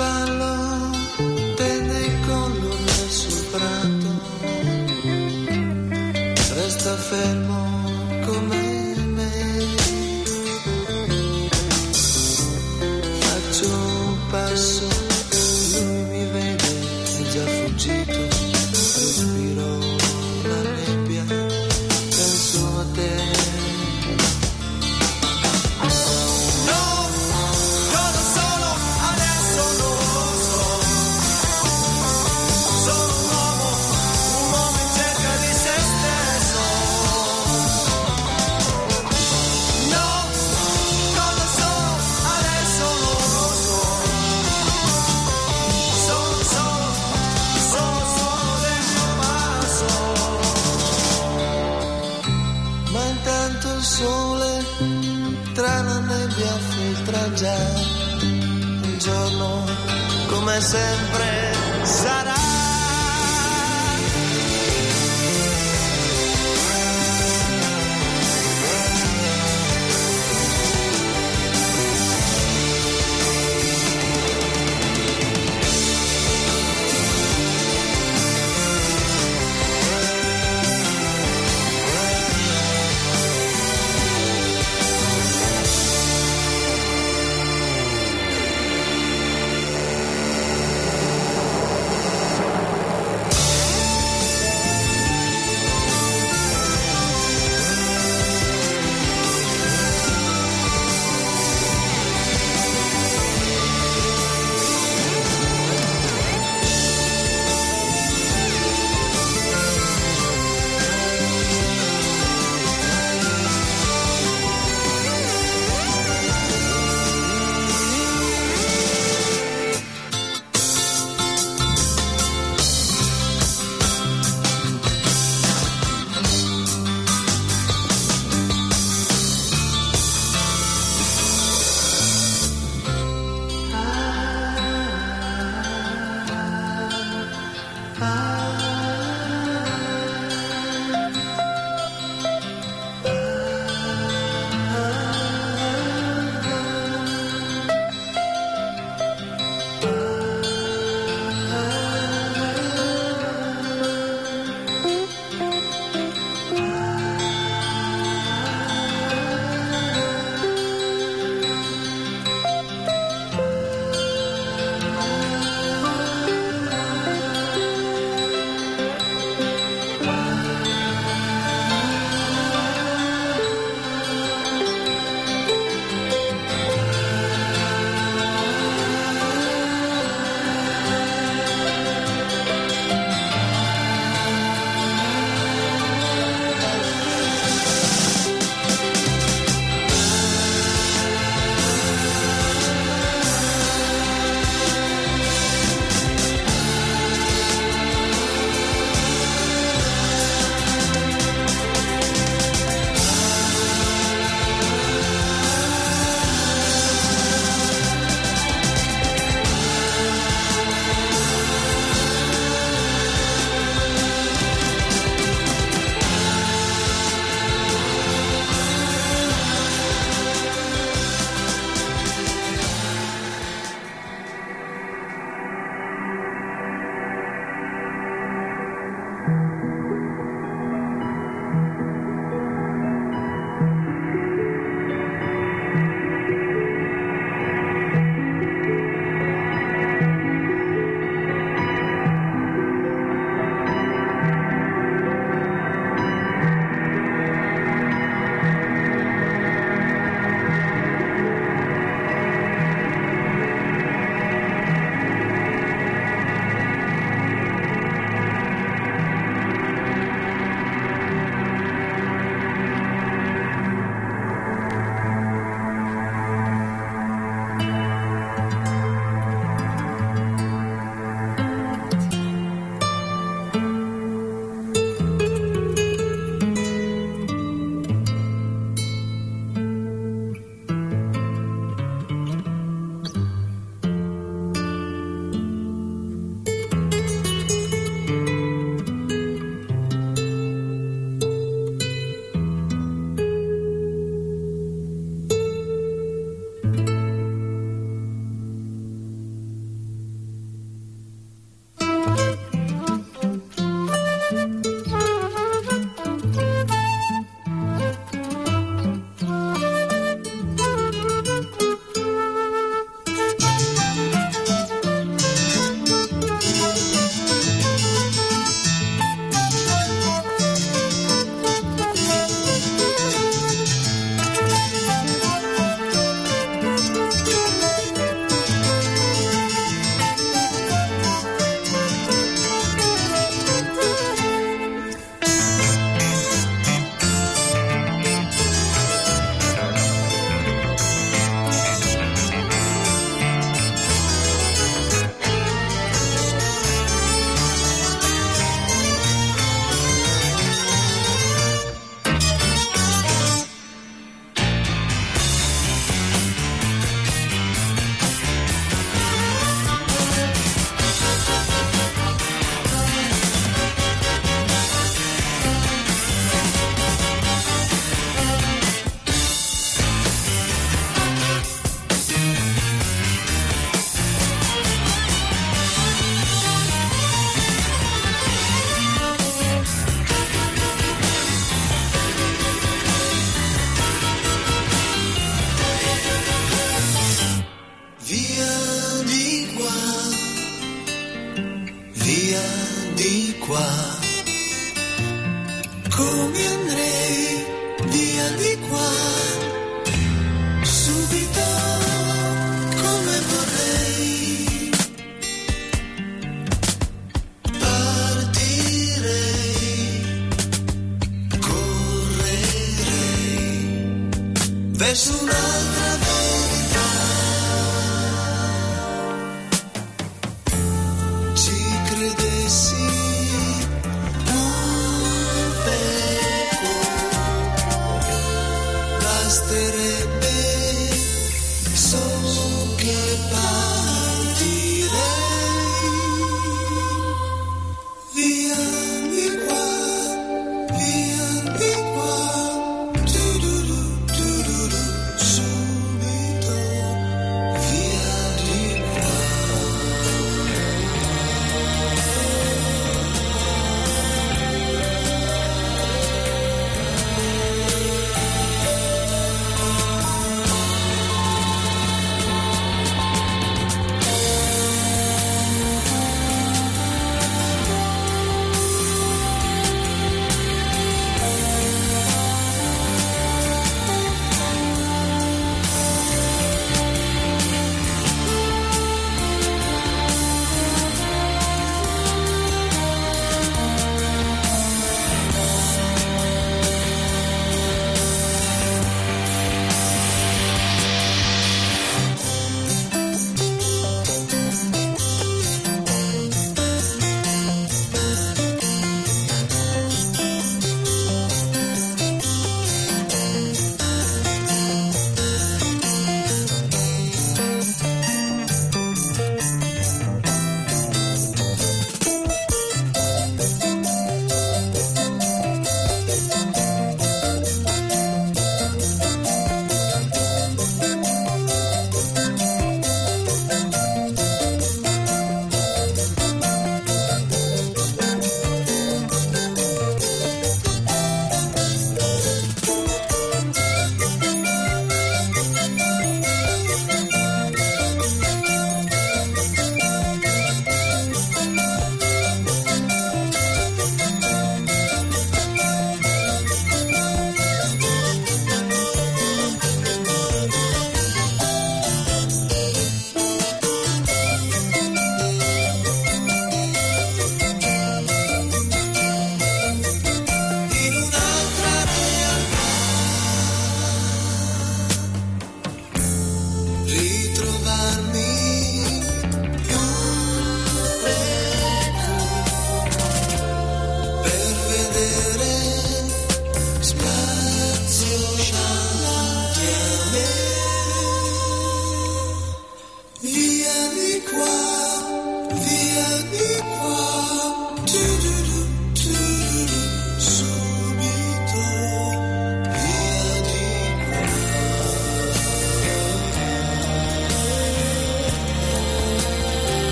Un sempre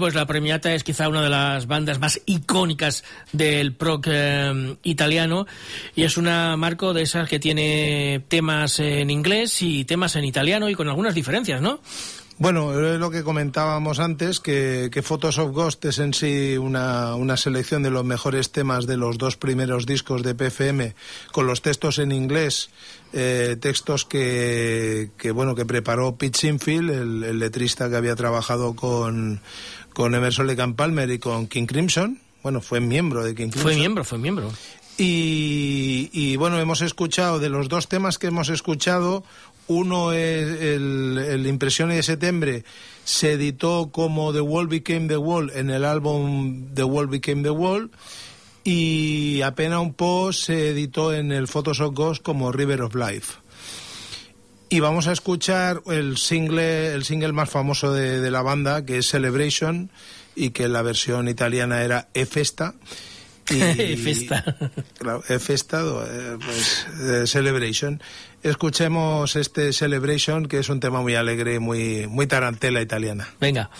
pues la Premiata es quizá una de las bandas más icónicas del proc eh, italiano y es una marco de esas que tiene temas en inglés y temas en italiano y con algunas diferencias, ¿no? Bueno, es lo que comentábamos antes, que, que Photos of Ghost es en sí una, una, selección de los mejores temas de los dos primeros discos de PFM, con los textos en inglés, eh, textos que, que, bueno, que preparó Pete Sinfield, el, el, letrista que había trabajado con, con Emerson Lake Palmer y con King Crimson. Bueno, fue miembro de King Crimson. Fue miembro, fue miembro. Y, y, bueno, hemos escuchado, de los dos temas que hemos escuchado, uno es el, el Impresión de septiembre, se editó como The Wall Became the Wall en el álbum The Wall Became the Wall y apenas un post se editó en el Photos of Ghost como River of Life. Y vamos a escuchar el single, el single más famoso de, de la banda, que es Celebration, y que la versión italiana era E Festa. [laughs] Y, Festa. [laughs] Claro, E Festa, pues, eh, Celebration. Escuchemos este Celebration, que es un tema muy alegre, muy, muy tarantela italiana. Venga.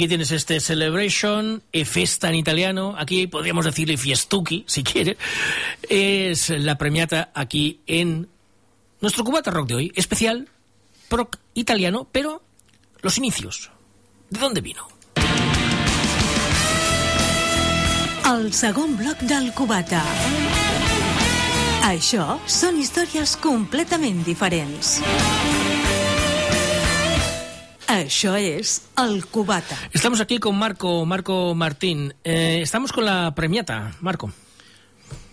Aquí tienes este Celebration, e festa en italiano, aquí podríamos decirle fiestuki, si quiere, es la premiata aquí en Nuestro cubata rock de hoy, especial, proc italiano, pero los inicios. ¿De dónde vino? El segon bloc del Cubata. Això són històries completament diferents. Ah, això es El Cubata. Estamos aquí con Marco, Marco Martín. Eh, estamos con la premiata, Marco.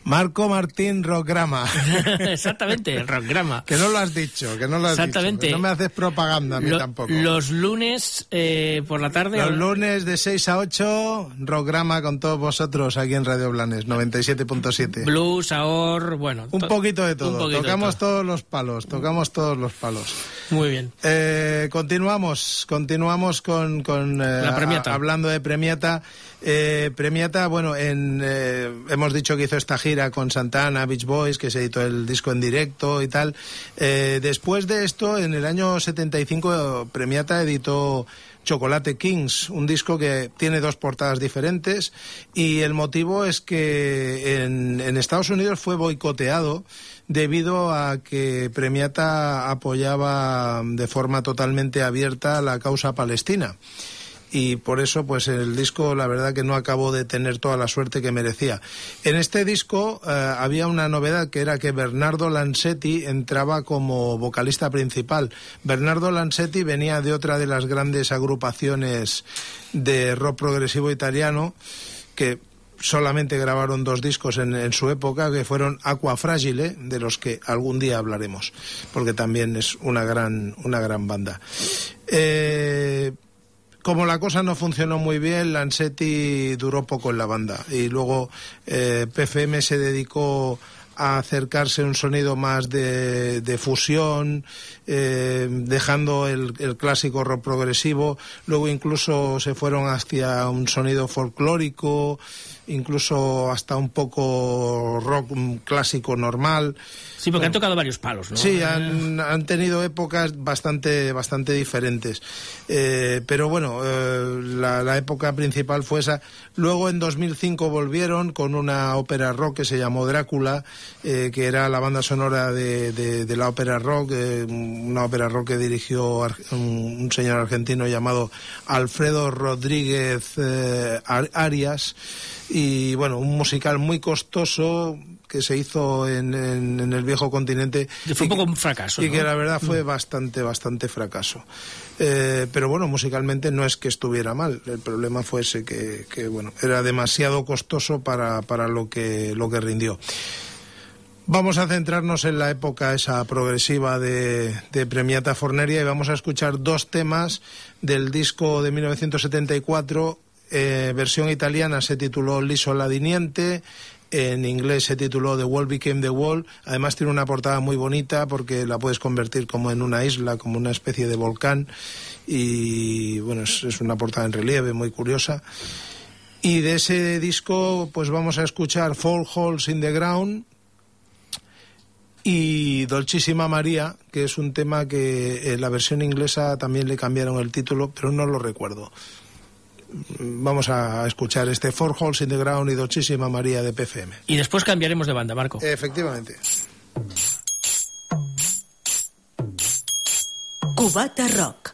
Marco Martín Rockrama. [laughs] Exactamente, Rockrama. que no lo has dicho, que no lo has Exactamente. dicho. No me haces propaganda a mí Lo- tampoco. Los lunes eh, por la tarde. Los lunes de 6 a 8, Rockrama con todos vosotros aquí en Radio Blanes, 97.7. Blues, ahor, bueno. Un to- poquito de todo. poquito de tocamos todo. todos los palos, tocamos todos los palos. Muy bien. Eh, continuamos, continuamos con, con, eh, La Premiata. a- hablando de Premiata. Eh, Premiata, bueno, en, eh, hemos dicho que hizo esta gira con Santana, Beach Boys, que se editó el disco en directo y tal. Eh, después de esto, en el año 75, Premiata editó Chocolate Kings, un disco que tiene dos portadas diferentes y el motivo es que en, en Estados Unidos fue boicoteado debido a que Premiata apoyaba de forma totalmente abierta la causa palestina y por eso pues el disco la verdad que no acabó de tener toda la suerte que merecía. En este disco eh, había una novedad que era que Bernardo Lancetti entraba como vocalista principal. Bernardo Lancetti venía de otra de las grandes agrupaciones de rock progresivo italiano que solamente grabaron dos discos en, en su época, que fueron Aqua Fragile, de los que algún día hablaremos, porque también es una gran, una gran banda. Eh, como la cosa no funcionó muy bien, Lancetti duró poco en la banda. Y luego eh, PFM se dedicó a acercarse a un sonido más de, fusión, eh, dejando el, el clásico rock progresivo, luego incluso se fueron hacia un sonido folclórico, incluso hasta un poco rock clásico normal. Sí, porque han tocado varios palos, ¿no? Sí, han, han tenido épocas bastante, bastante diferentes. Eh, pero bueno, eh, la, la época principal fue esa. Luego en 2005 volvieron con una ópera rock que se llamó Drácula, eh, que era la banda sonora de, de- de la ópera rock, una ópera rock que dirigió un, un señor argentino llamado Alfredo Rodríguez Ar- Arias. Y bueno, un musical muy costoso que se hizo en, en- en el viejo continente. Que fue y un poco que- un fracaso, Y ¿no? que la verdad fue bastante, bastante fracaso. Eh, pero bueno, musicalmente no es que estuviera mal. El problema fue ese que, que, bueno, era demasiado costoso para, para lo que, lo que rindió. Vamos a centrarnos en la época esa progresiva de, de Premiata Forneria y vamos a escuchar dos temas del disco de 1974. Eh, versión italiana se tituló Liso Ladiniente, en inglés se tituló The Wall Became the Wall. Además tiene una portada muy bonita porque la puedes convertir como en una isla, como una especie de volcán. Y bueno, es, es una portada en relieve muy curiosa. Y de ese disco, pues vamos a escuchar Four Holes in the Ground, y Dolcísima María, que es un tema que en la versión inglesa también le cambiaron el título, pero no lo recuerdo. Vamos a escuchar este Four Holes in the Ground y Dolcísima María de PFM. Y después cambiaremos de banda, Marco. Efectivamente. Cubata Rock.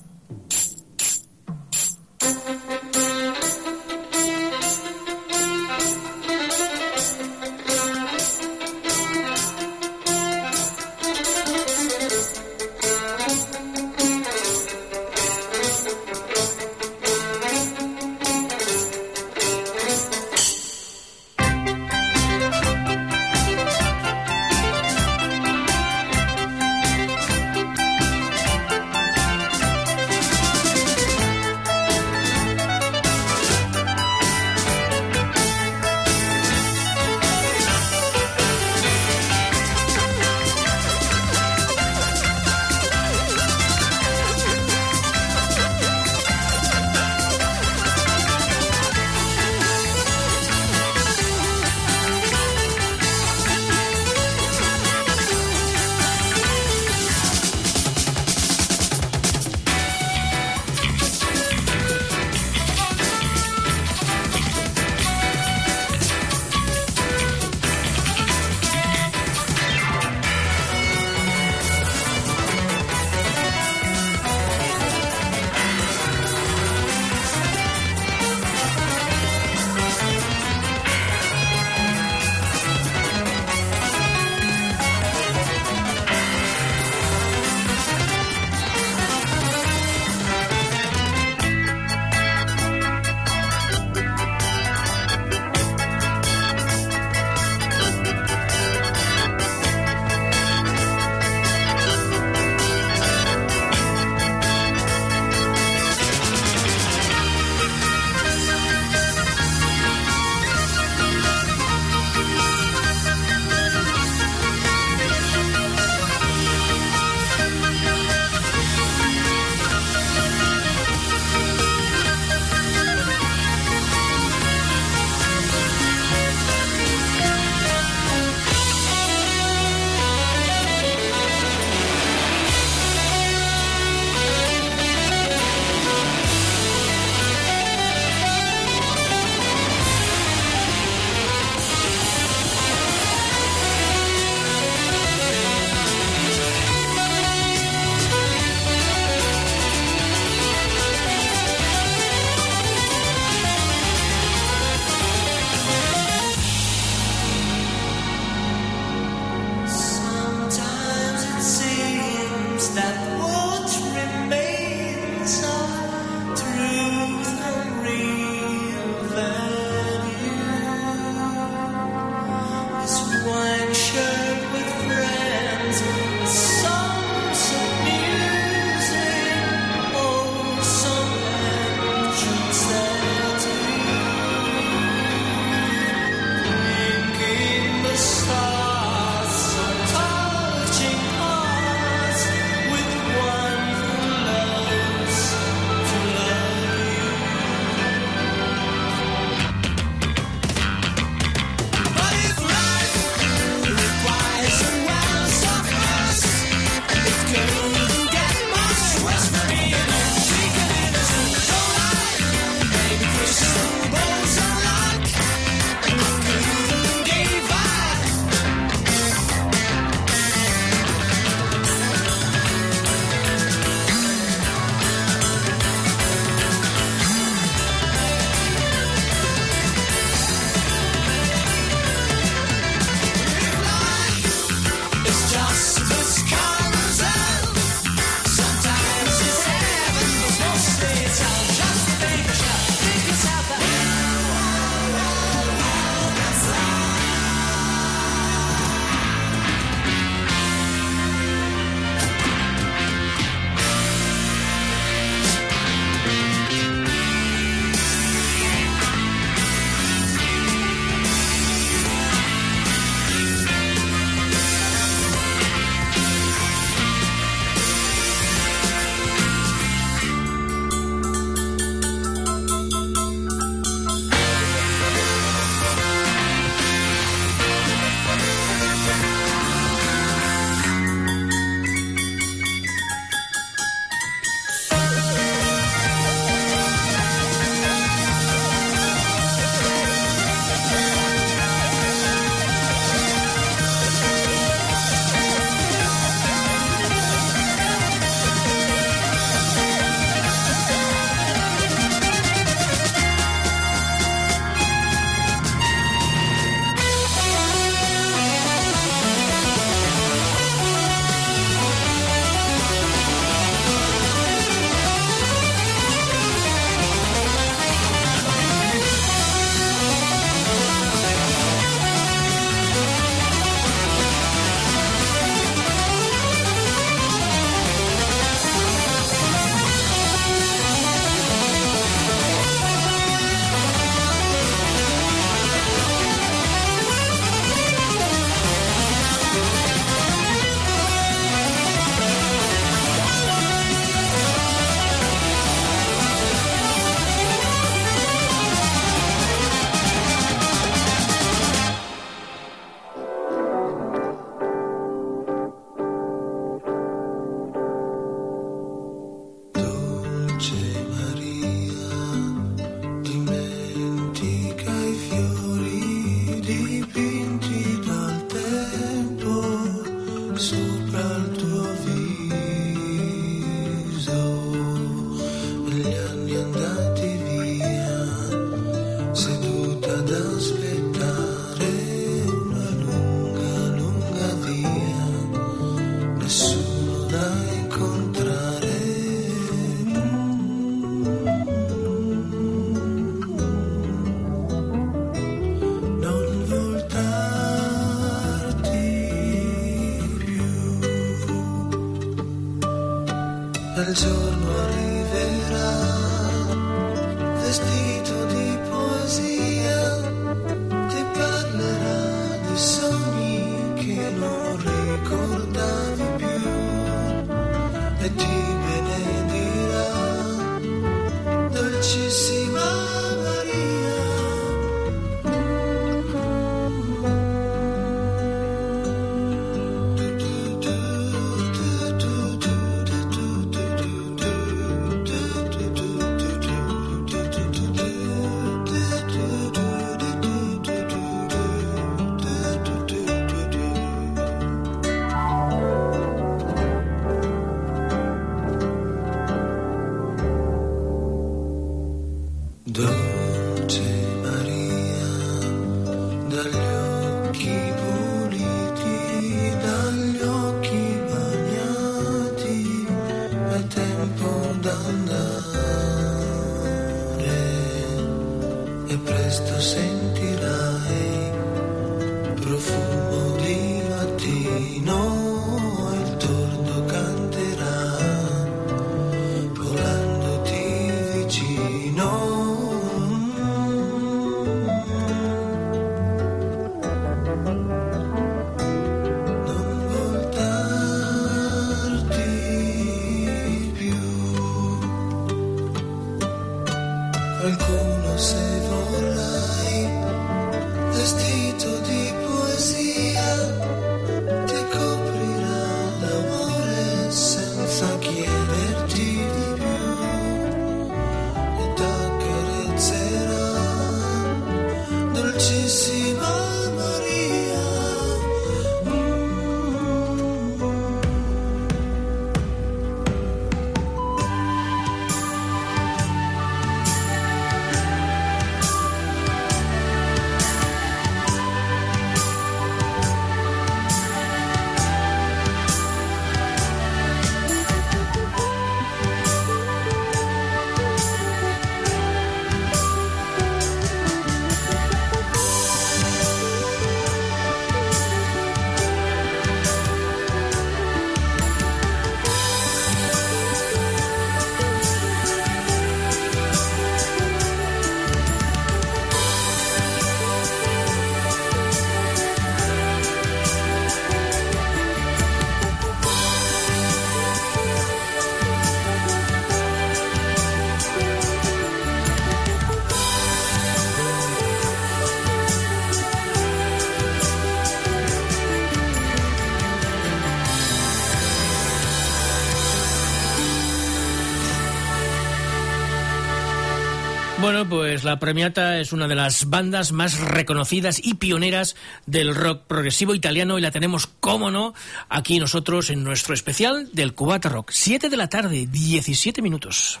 Pues la Premiata es una de las bandas más reconocidas y pioneras del rock progresivo italiano y la tenemos, cómo no, aquí nosotros en nuestro especial del Cubata Rock. 7 de la tarde, 17 minutos.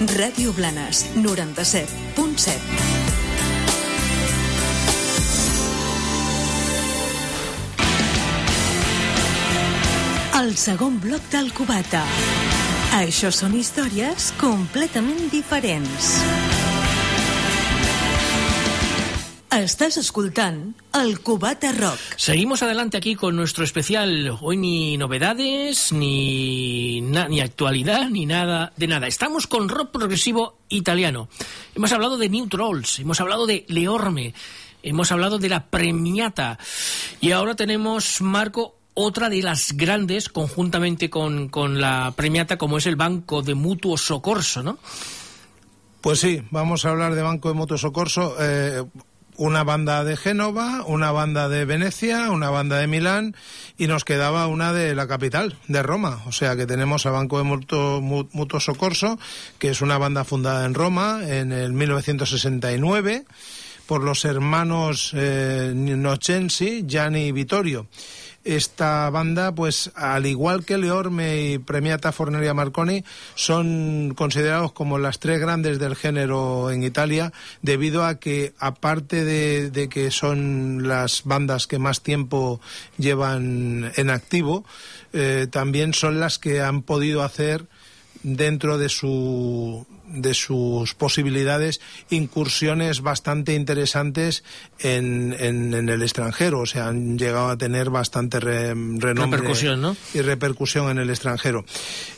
Ràdio Blanes, 97.7. El segon bloc del Cubata. Això són històries completament diferents. Estàs escoltant el Cubata Rock. Seguimos adelante aquí con nuestro especial. Hoy ni novedades, ni, ni actualidad, ni nada de nada. Estamos con rock progresivo italiano. Hemos hablado de New Trolls, hemos hablado de Leorme, hemos hablado de la Premiata. Y ahora tenemos, Marco, otra de las grandes, conjuntamente con, con la Premiata, como es el Banco de Mutuo Socorso, ¿no? Pues sí, vamos a hablar de Banco de Motosocorso. Eh, una banda de Génova, una banda de Venecia, una banda de Milán y nos quedaba una de la capital, de Roma. O sea que tenemos a Banco de Mutuo, Mu- Mutuo Socorso, que es una banda fundada en Roma en el 1969 por los hermanos eh, Nocensi, Gianni y Vittorio. Esta banda, pues al igual que Leorme y Premiata Forneria Marconi, son considerados como las tres grandes del género en Italia, debido a que, aparte de, que son las bandas que más tiempo llevan en activo, eh, también son las que han podido hacer dentro de su de sus posibilidades incursiones bastante interesantes en, en, el extranjero, o sea, han llegado a tener bastante renombre y repercusión en el extranjero.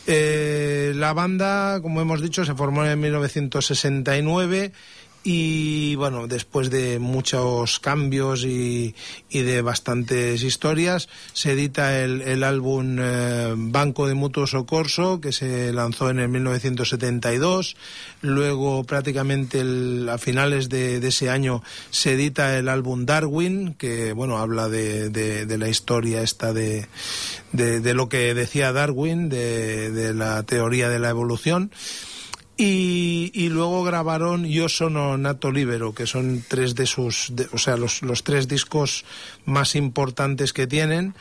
Eh, la banda, como hemos dicho, se formó en 1969 y bueno, después de muchos cambios y, y de bastantes historias, se edita el, el álbum eh, Banco de Mutuo Socorso, que se lanzó en el 1972. Luego, prácticamente a finales de, ese año, se edita el álbum Darwin, que bueno, habla de, de, de la historia esta de, lo que decía Darwin, de la teoría de la evolución. Y, luego grabaron Yo sono Nato Libero, que son tres de sus, o sea, los, los, tres discos más importantes que tienen.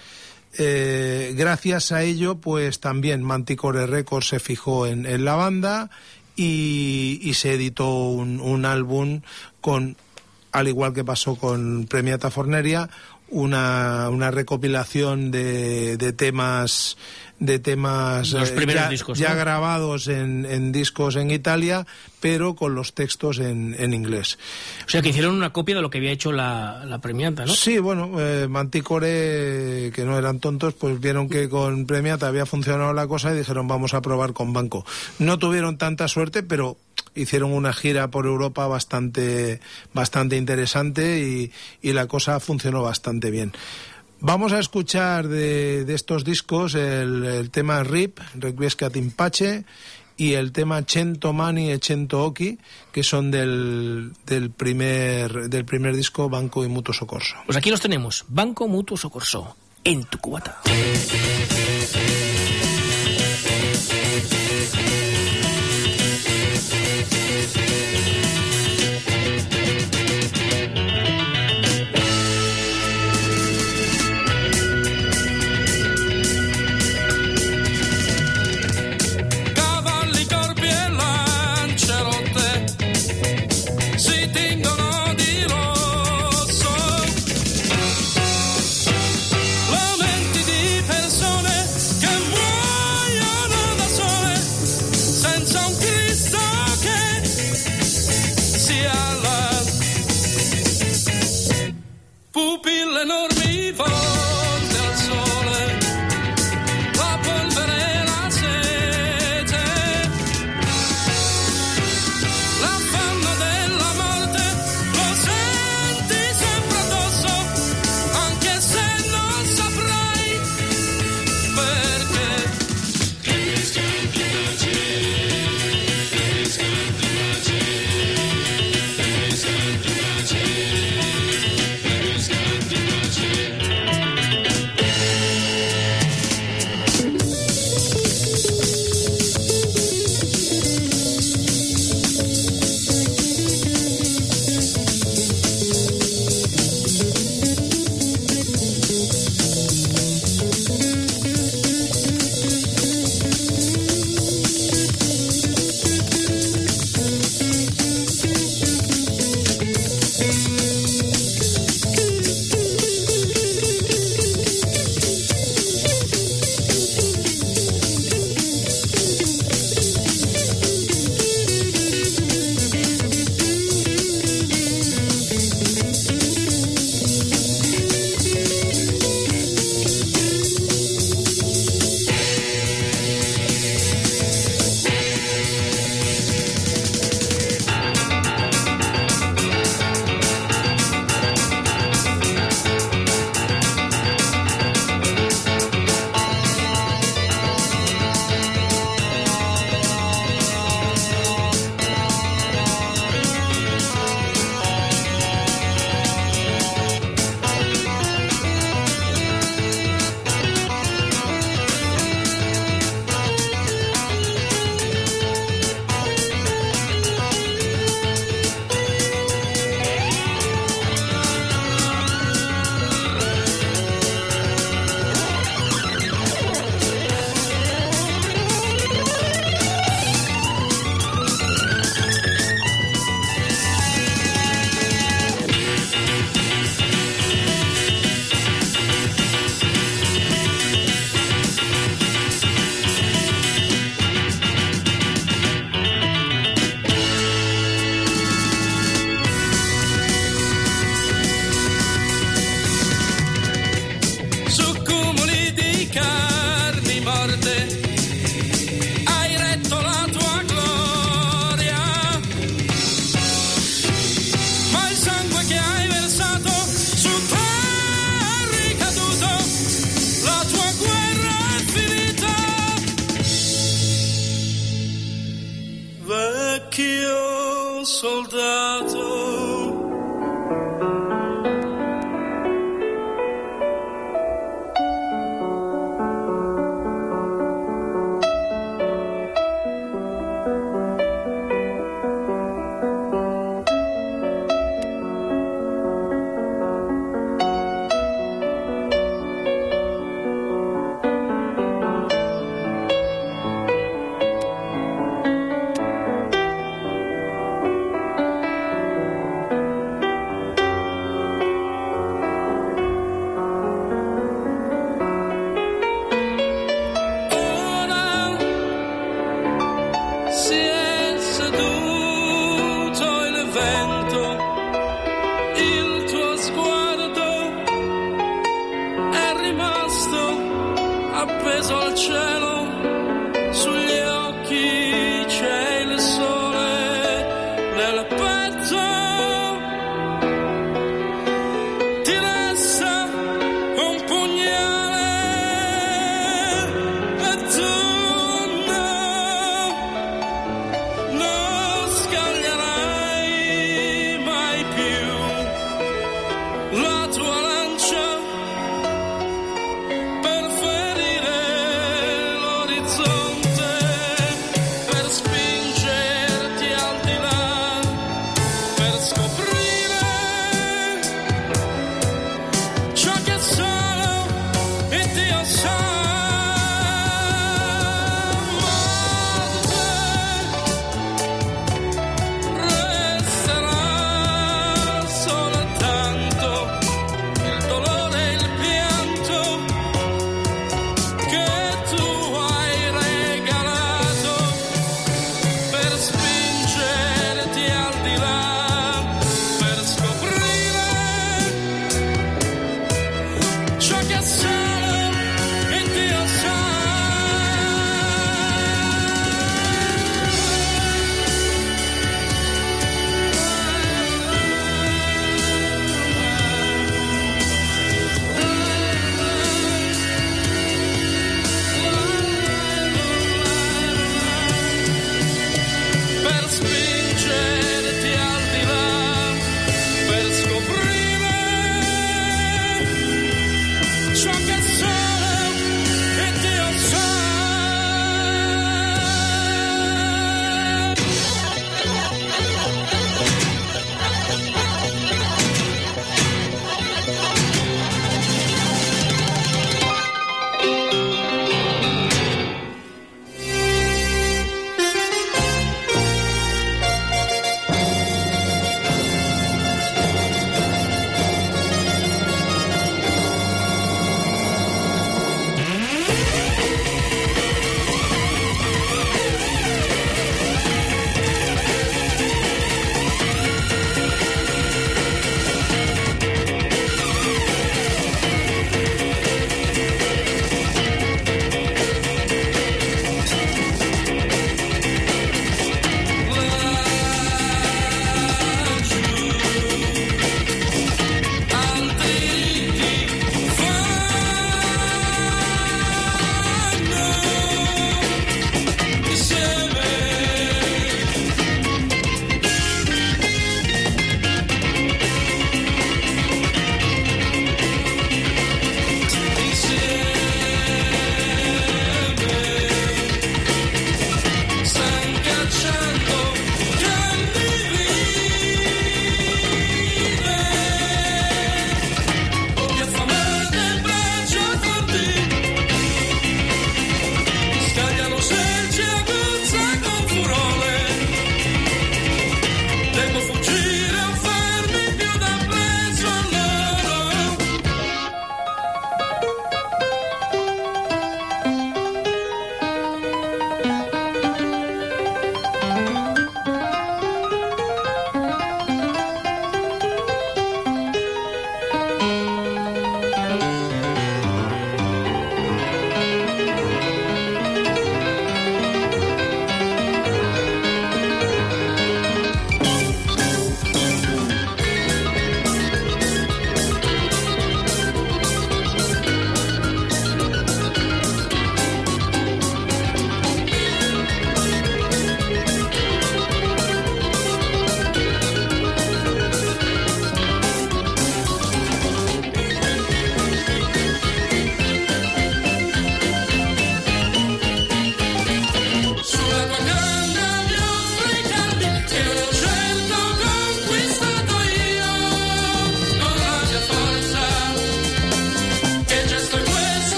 Eh, gracias a ello, pues también Manticore Records se fijó en, en la banda y, y, se editó un, un álbum con, al igual que pasó con Premiata Forneria, una, una recopilación de, de temas de temas eh, ya, discos, ya grabados en, en, discos en Italia, pero con los textos en, en, inglés. O sea, que hicieron una copia de lo que había hecho la, la Premiata, ¿no? Sí, bueno, eh, Manticore, que no eran tontos, pues vieron que con Premiata había funcionado la cosa y dijeron vamos a probar con Banco. No tuvieron tanta suerte, pero hicieron una gira por Europa bastante, bastante interesante y, y la cosa funcionó bastante bien. Vamos a escuchar de, de estos discos el, tema RIP, Requiescat Impache, y el tema Cento Mani e Cento Oki, que son del, del, primer, del primer disco Banco y Mutuo Socorso. Pues aquí los tenemos, Banco Mutuo Socorso, en tu cubata.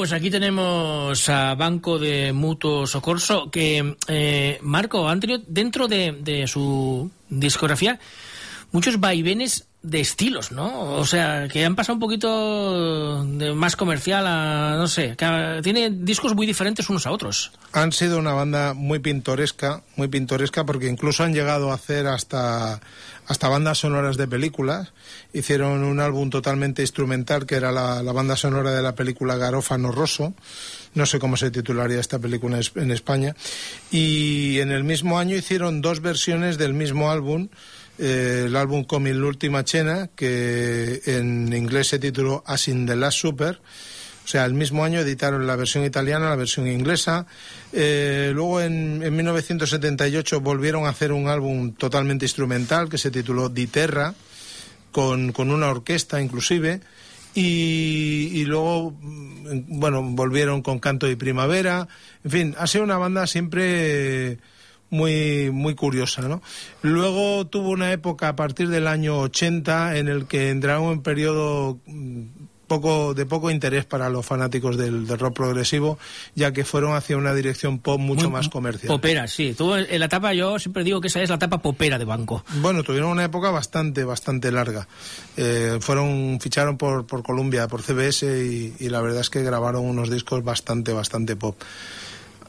Pues aquí tenemos a Banco de Mutuo Socorso, que eh, Marco han tenido dentro de, de su discografía muchos vaivenes de estilos, ¿no? O sea, que han pasado un poquito de más comercial a, no sé, que tiene discos muy diferentes unos a otros. Han sido una banda muy pintoresca, muy pintoresca porque incluso han llegado a hacer hasta, hasta bandas sonoras de películas. Hicieron un álbum totalmente instrumental que era la, la banda sonora de la película Garófano Rosso. No sé cómo se titularía esta película en España. Y en el mismo año hicieron dos versiones del mismo álbum. Eh, el álbum Come l'ultima cena, que en inglés se tituló As in the Last Super. O sea, el mismo año editaron la versión italiana, la versión inglesa. Eh, luego, en, en 1978, volvieron a hacer un álbum totalmente instrumental que se tituló Di Terra, con, con una orquesta inclusive. Y, y luego, mm, bueno, volvieron con Canto de Primavera. En fin, ha sido una banda siempre muy, muy curiosa, ¿no? Luego tuvo una época a partir del año 80 en el que entraron en un periodo mm, poco, de poco interés para los fanáticos del, del rock progresivo, ya que fueron hacia una dirección pop mucho Muy más comercial. Popera, sí. Tuvo en la etapa, yo siempre digo que esa es la etapa popera de Banco. Bueno, tuvieron una época bastante, bastante larga. Eh, fueron, ficharon por, por Columbia, por CBS y, y la verdad es que grabaron unos discos bastante, bastante pop.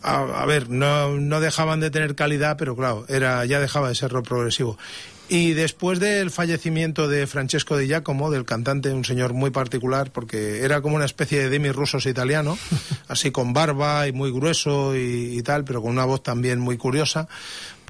A, a ver, no, no dejaban de tener calidad, pero claro, era, ya dejaba de ser rock progresivo. Y después del fallecimiento de Francesco Di Giacomo, del cantante, un señor muy particular, porque era como una especie de Demi Rusos italiano, [laughs] así con barba y muy grueso y, y tal, pero con una voz también muy curiosa,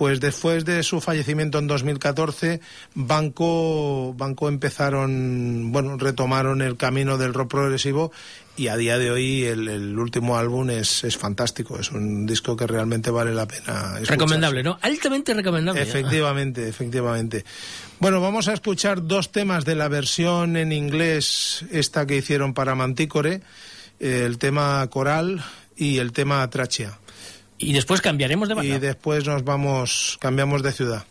pues después de su fallecimiento en 2014, Banco, Banco empezaron, bueno, retomaron el camino del rock progresivo y a día de hoy el, el último álbum es, es fantástico, es un disco que realmente vale la pena escucharse. Recomendable, ¿no? Altamente recomendable. Efectivamente, efectivamente. Bueno, vamos a escuchar dos temas de la versión en inglés, esta que hicieron para Mantícore, eh, el tema coral y el tema trachea. Y después cambiaremos de banda. Y después nos vamos, cambiamos de ciudad.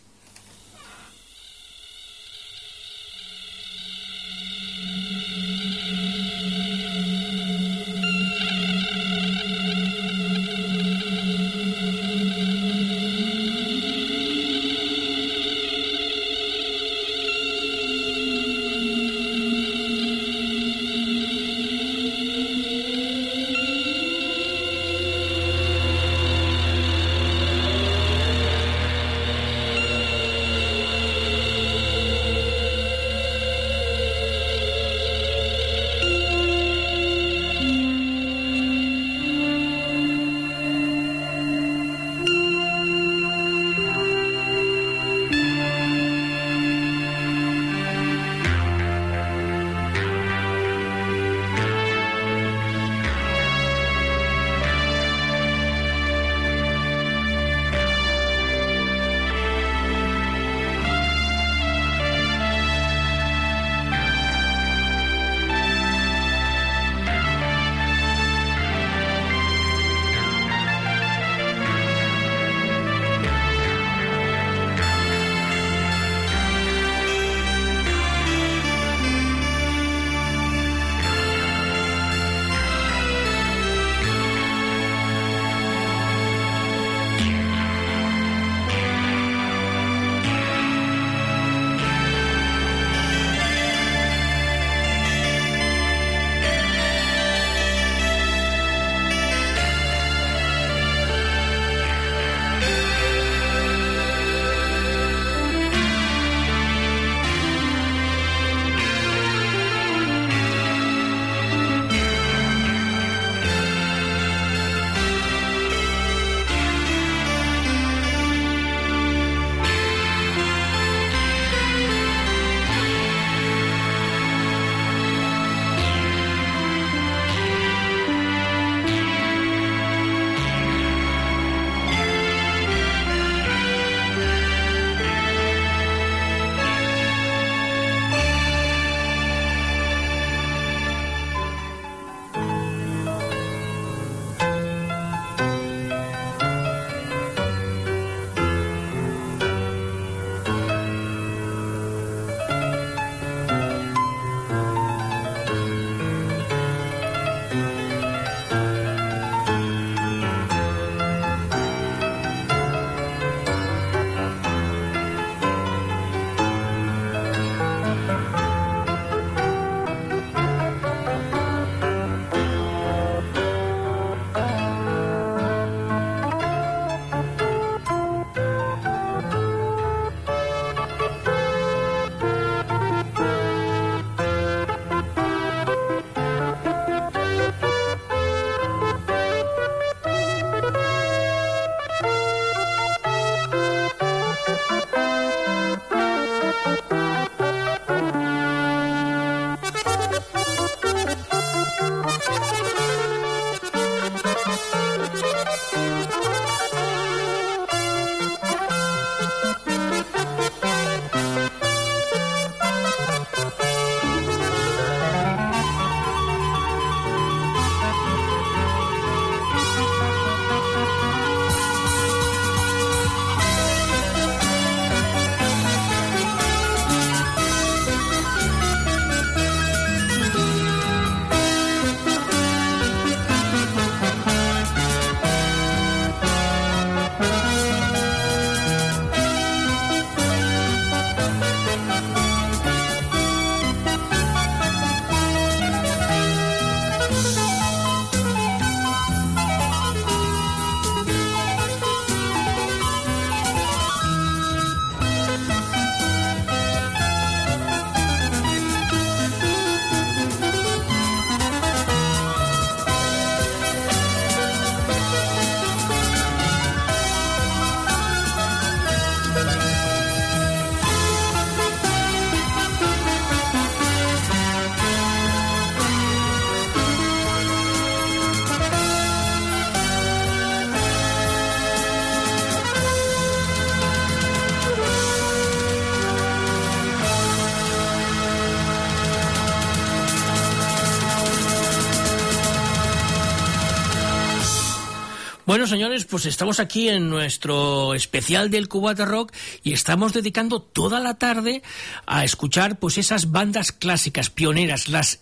Bueno, señores, pues estamos aquí en nuestro especial del Cubata Rock y estamos dedicando toda la tarde a escuchar pues esas bandas clásicas, pioneras, las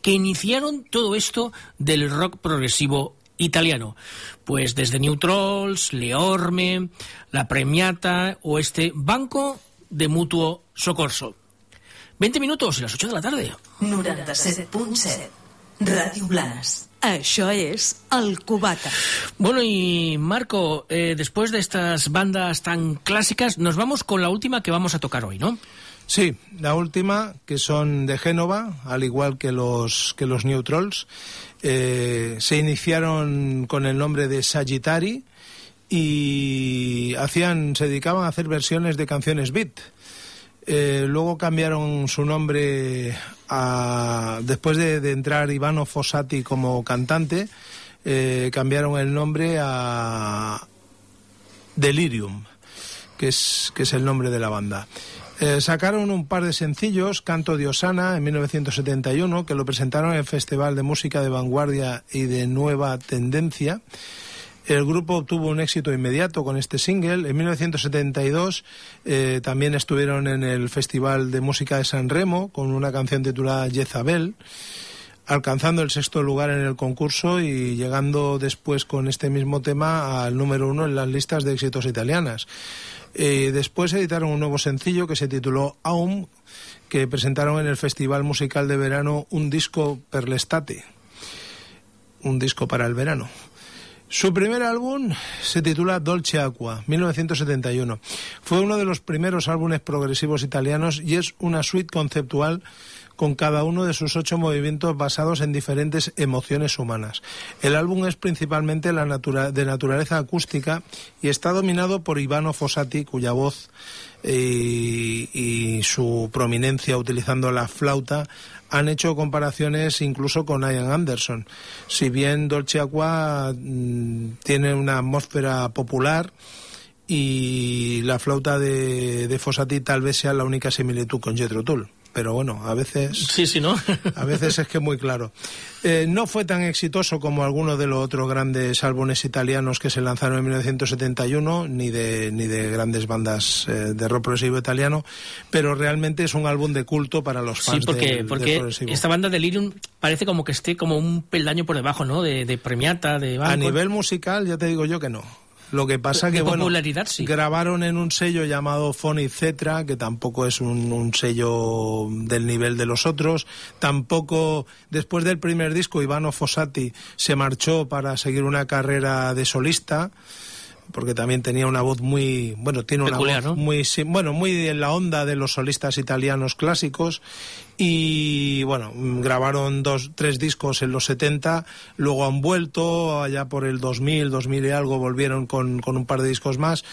que iniciaron todo esto del rock progresivo italiano. Pues desde New Trolls, Leorme, La Premiata o este Banco de Mutuo Socorso. 20 minutos y las 8 de la tarde. 97.7 Ràdio Blanes. Això és El Cubata. Bueno, y Marco, eh, después de estas bandas tan clásicas, nos vamos con la última que vamos a tocar hoy, ¿no? Sí, la última, que son de Génova, al igual que los, que los New Trolls. Eh, se iniciaron con el nombre de Sagittari y hacían, se dedicaban a hacer versiones de canciones beat. Eh, luego cambiaron su nombre a, después de, entrar Ivano Fossati como cantante, eh, cambiaron el nombre a Delirium, que es, que es el nombre de la banda. Eh, sacaron un par de sencillos, Canto de Osana en 1971, que lo presentaron en el Festival de Música de Vanguardia y de Nueva Tendencia. El grupo obtuvo un éxito inmediato con este single. En 1972 eh, también estuvieron en el Festival de Música de San Remo con una canción titulada Jezabel, alcanzando el sexto lugar en el concurso y llegando después con este mismo tema al número uno en las listas de éxitos italianas. Eh, después editaron un nuevo sencillo que se tituló Aum, que presentaron en el Festival Musical de Verano un disco per l'estate, un disco para el verano. Su primer álbum se titula Dolce Aqua, 1971. Fue uno de los primeros álbumes progresivos italianos y es una suite conceptual con cada uno de sus ocho movimientos basados en diferentes emociones humanas. El álbum es principalmente la natura de naturaleza acústica y está dominado por Ivano Fossati, cuya voz y, y su prominencia utilizando la flauta han hecho comparaciones incluso con Ian Anderson. Si bien Dolce Aqua mm, tiene una atmósfera popular y la flauta de, de tal vez sea la única similitud con Jethro Tull pero bueno, a veces... Sí, sí, ¿no? [laughs] a veces es que muy claro. Eh, no fue tan exitoso como algunos de los otros grandes álbumes italianos que se lanzaron en 1971, ni de, ni de grandes bandas eh, de rock progresivo italiano, pero realmente es un álbum de culto para los fans Sí, porque, porque esta banda Delirium parece como que esté como un peldaño por debajo, ¿no? De, de Premiata, de Banco. A nivel musical, ya te digo yo que no. Lo que pasa que bueno, sí. grabaron en un sello llamado Phonic Cetra, que tampoco es un, un sello del nivel de los otros. Tampoco, después del primer disco, Ivano Fossati se marchó para seguir una carrera de solista porque también tenía una voz muy bueno tiene una voz ¿no? muy bueno muy en la onda de los solistas italianos clásicos y bueno grabaron dos tres discos en los 70 luego han vuelto allá por el 2000 2000 y algo volvieron con, con un par de discos más.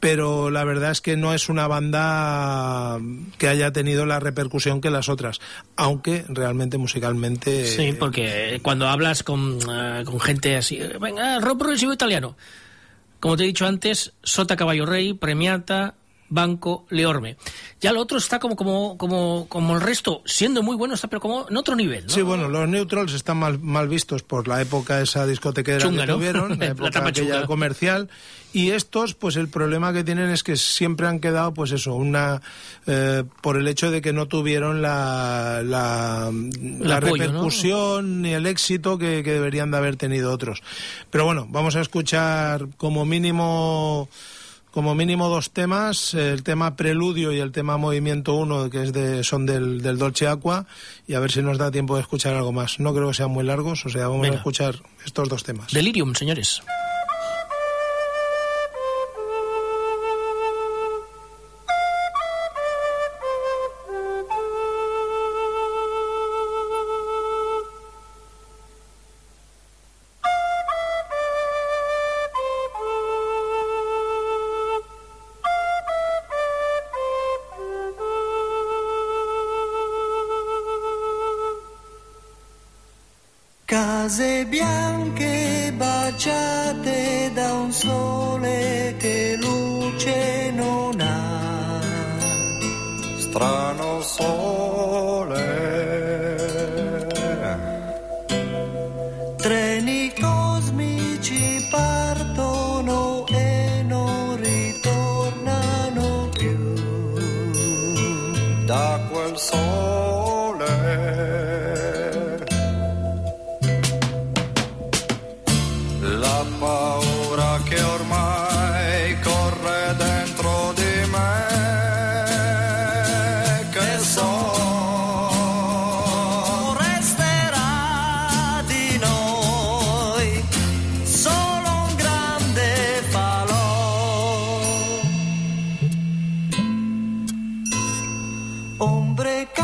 Pero la verdad es que no es una banda que haya tenido la repercusión que las otras aunque realmente musicalmente Sí, porque cuando hablas con, eh, con gente así, venga, rock progresivo italiano, como te he dicho antes, Sota Caballo Rey, Premiata, Banco, Leorme. Ya lo otro está como, como, como, como el resto, siendo muy bueno, está pero como en otro nivel, ¿no? Sí, bueno, los Neutrals están mal, mal vistos por la época esa discotequera Chunga, que ¿no? tuvieron, la [laughs] época aquella comercial. Y estos, pues el problema que tienen es que siempre han quedado, pues eso, una eh, por el hecho de que no tuvieron la, la, la apoyo, ¿no? repercusión ni el éxito que, que deberían de haber tenido otros. Pero bueno, vamos a escuchar como mínimo como mínimo dos temas, el tema Preludio y el tema Movimiento 1, que es de, son del, del Dolce Aqua, y a ver si nos da tiempo de escuchar algo más. No creo que sean muy largos, o sea, vamos Venga. a escuchar estos dos temas. Delirium, señores. sovrano sole. hombre que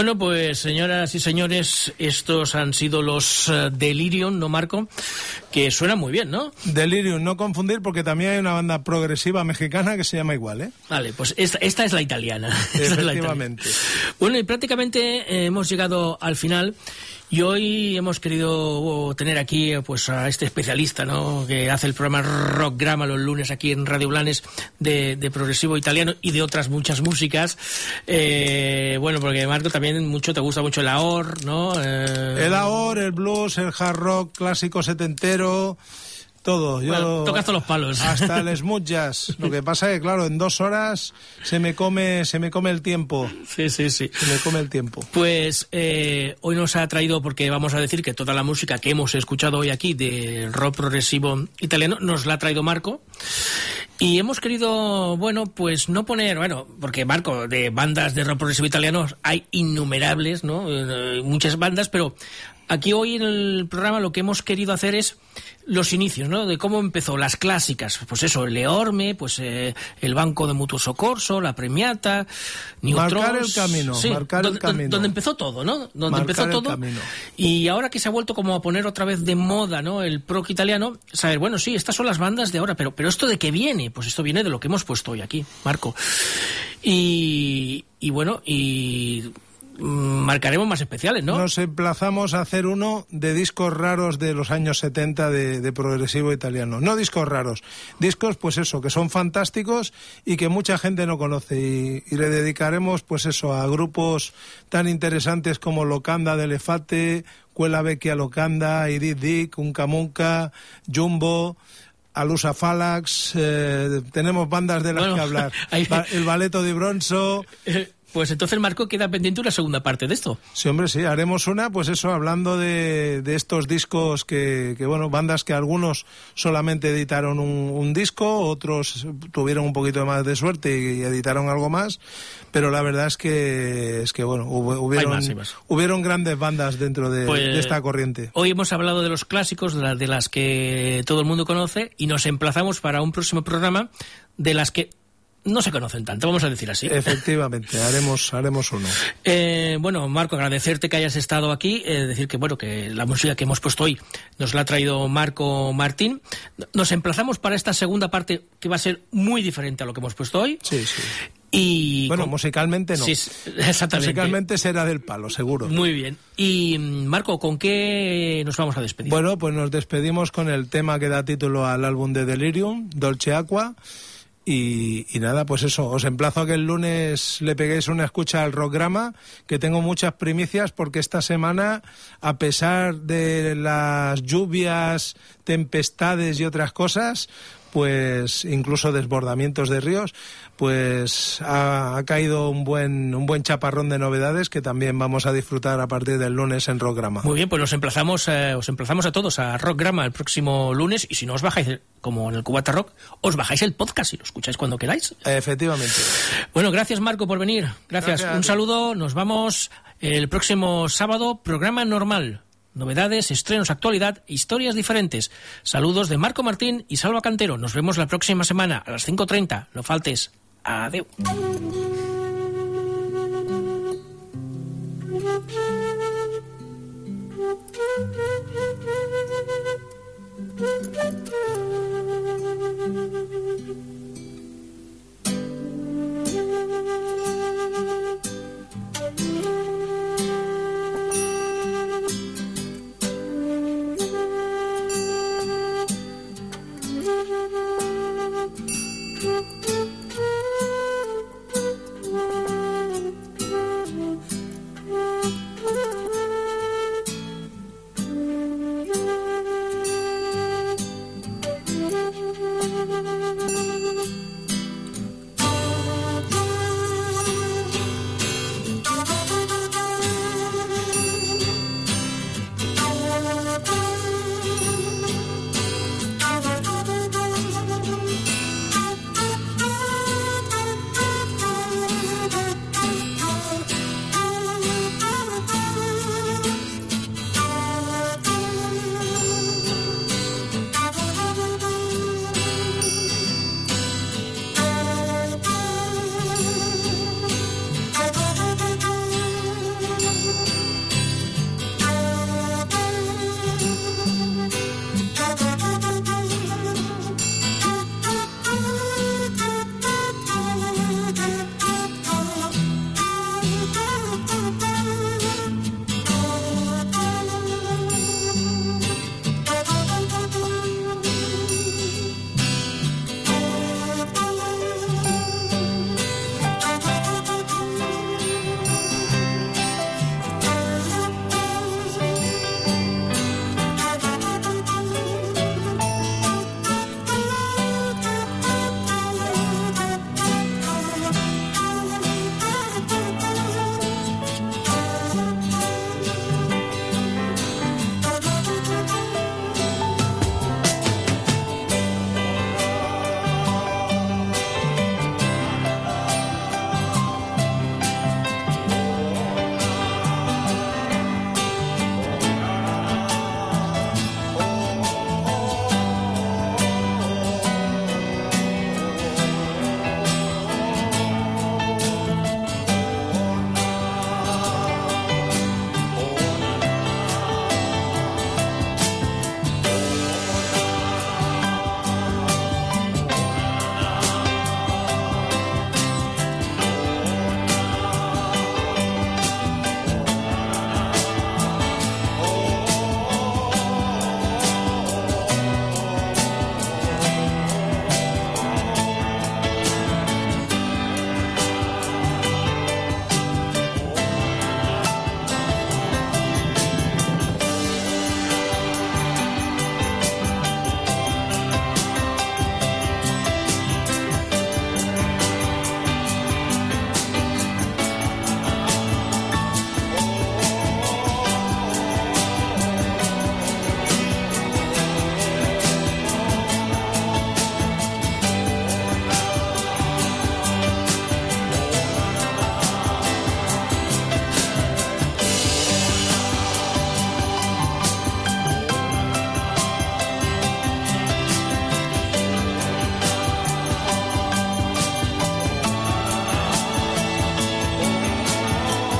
Bueno, pues señoras y señores, estos han sido los uh, Delirium, ¿no, Marco? Que suena muy bien, ¿no? Delirium, no confundir porque también hay una banda progresiva mexicana que se llama igual, ¿eh? Vale, pues esta, esta es la italiana. [laughs] Efectivamente. Es la italiana. Bueno, y prácticamente eh, hemos llegado al final. Y hoy hemos querido tener aquí pues a este especialista, ¿no? Que hace el programa Rock Grama los lunes aquí en Radio Blanes de, de progresivo italiano y de otras muchas músicas. Eh, bueno, porque Marco también mucho te gusta mucho el AOR, ¿no? Eh... El AOR, el blues, el hard rock clásico setentero. Todo, yo bueno, tocas todos los palos. [laughs] Hasta smooth jazz. Lo que pasa es que, claro, en dos horas se me come, se me come el tiempo. Sí, sí, sí. Se me come el tiempo. Pues eh, hoy nos ha traído, porque vamos a decir que toda la música que hemos escuchado hoy aquí de rock progresivo italiano nos la ha traído Marco. Y hemos querido, bueno, pues no poner, bueno, porque Marco, de bandas de rock progresivo italiano hay innumerables, ¿no? Eh, muchas bandas, pero aquí hoy en el programa lo que hemos querido hacer es los inicios, ¿no? De cómo empezó, las clásicas, pues eso, el Leorme, pues eh, el Banco de Mutuo Socorso, la Premiata, Neutrons, Marcar el camino, sí, marcar donde, el camino. Donde empezó todo, ¿no? Donde marcar empezó todo. Camino. Y ahora que se ha vuelto como a poner otra vez de moda, ¿no? El proc italiano, saber, bueno, sí, estas son las bandas de ahora, pero, pero ¿esto de qué viene? Pues esto viene de lo que hemos puesto hoy aquí, Marco. Y, y bueno, y marcaremos más especiales, ¿no? Nos emplazamos a hacer uno de discos raros de los años 70 de, de, progresivo italiano. No discos raros, discos pues eso, que son fantásticos y que mucha gente no conoce. Y, y le dedicaremos pues eso a grupos tan interesantes como Locanda de Elefate, Cuela Vecchia Locanda, Edith Dick, Unca Munca, Jumbo... Alusa Falax, eh, tenemos bandas de las Bueno, que hablar. [laughs] hay- El Baleto de Bronzo, [laughs] Pues entonces, Marco, queda pendiente una segunda parte de esto. Sí, hombre, sí, haremos una, pues eso, hablando de, de estos discos que, que, bueno, bandas que algunos solamente editaron un, un, disco, otros tuvieron un poquito más de suerte y, editaron algo más, pero la verdad es que, es que bueno, hubo, hubieron, Hay más, hay más. hubieron grandes bandas dentro de, Pues, de esta corriente. Hoy hemos hablado de los clásicos, de, la- de las que todo el mundo conoce, y nos emplazamos para un próximo programa de las que no se conocen tanto, vamos a decir así. Efectivamente, [laughs] haremos, haremos uno. Eh, bueno, Marco, agradecerte que hayas estado aquí, eh, decir que bueno que la música que hemos puesto hoy nos la ha traído Marco Martín. Nos emplazamos para esta segunda parte que va a ser muy diferente a lo que hemos puesto hoy. Sí, sí. Y Bueno, con- musicalmente no. Sí, exactamente. Musicalmente será del palo, seguro. Muy bien. Y mm, Marco, ¿con qué nos vamos a despedir? Bueno, pues nos despedimos con el tema que da título al álbum de Delirium, Dolce Aqua. Y, nada, pues eso, os emplazo a que el lunes le peguéis una escucha al Rockgrama, que tengo muchas primicias porque esta semana, a pesar de las lluvias, tempestades y otras cosas, pues incluso desbordamientos de ríos, pues ha, ha caído un buen, un buen chaparrón de novedades que también vamos a disfrutar a partir del lunes en Rockgrama. Muy bien, pues nos emplazamos, eh, os emplazamos a todos a Rockgrama el próximo lunes y si no os bajáis, el- como en el Cubata Rock, os bajáis el podcast y lo escucháis cuando queráis. Efectivamente. Bueno, gracias Marco por venir. Gracias. Un saludo. Nos vamos el próximo sábado, programa normal. Novedades, estrenos, actualidad, historias diferentes. Saludos de Marco Martín y Salva Cantero. Nos vemos la próxima semana a las 5.30. No faltes. Adeu.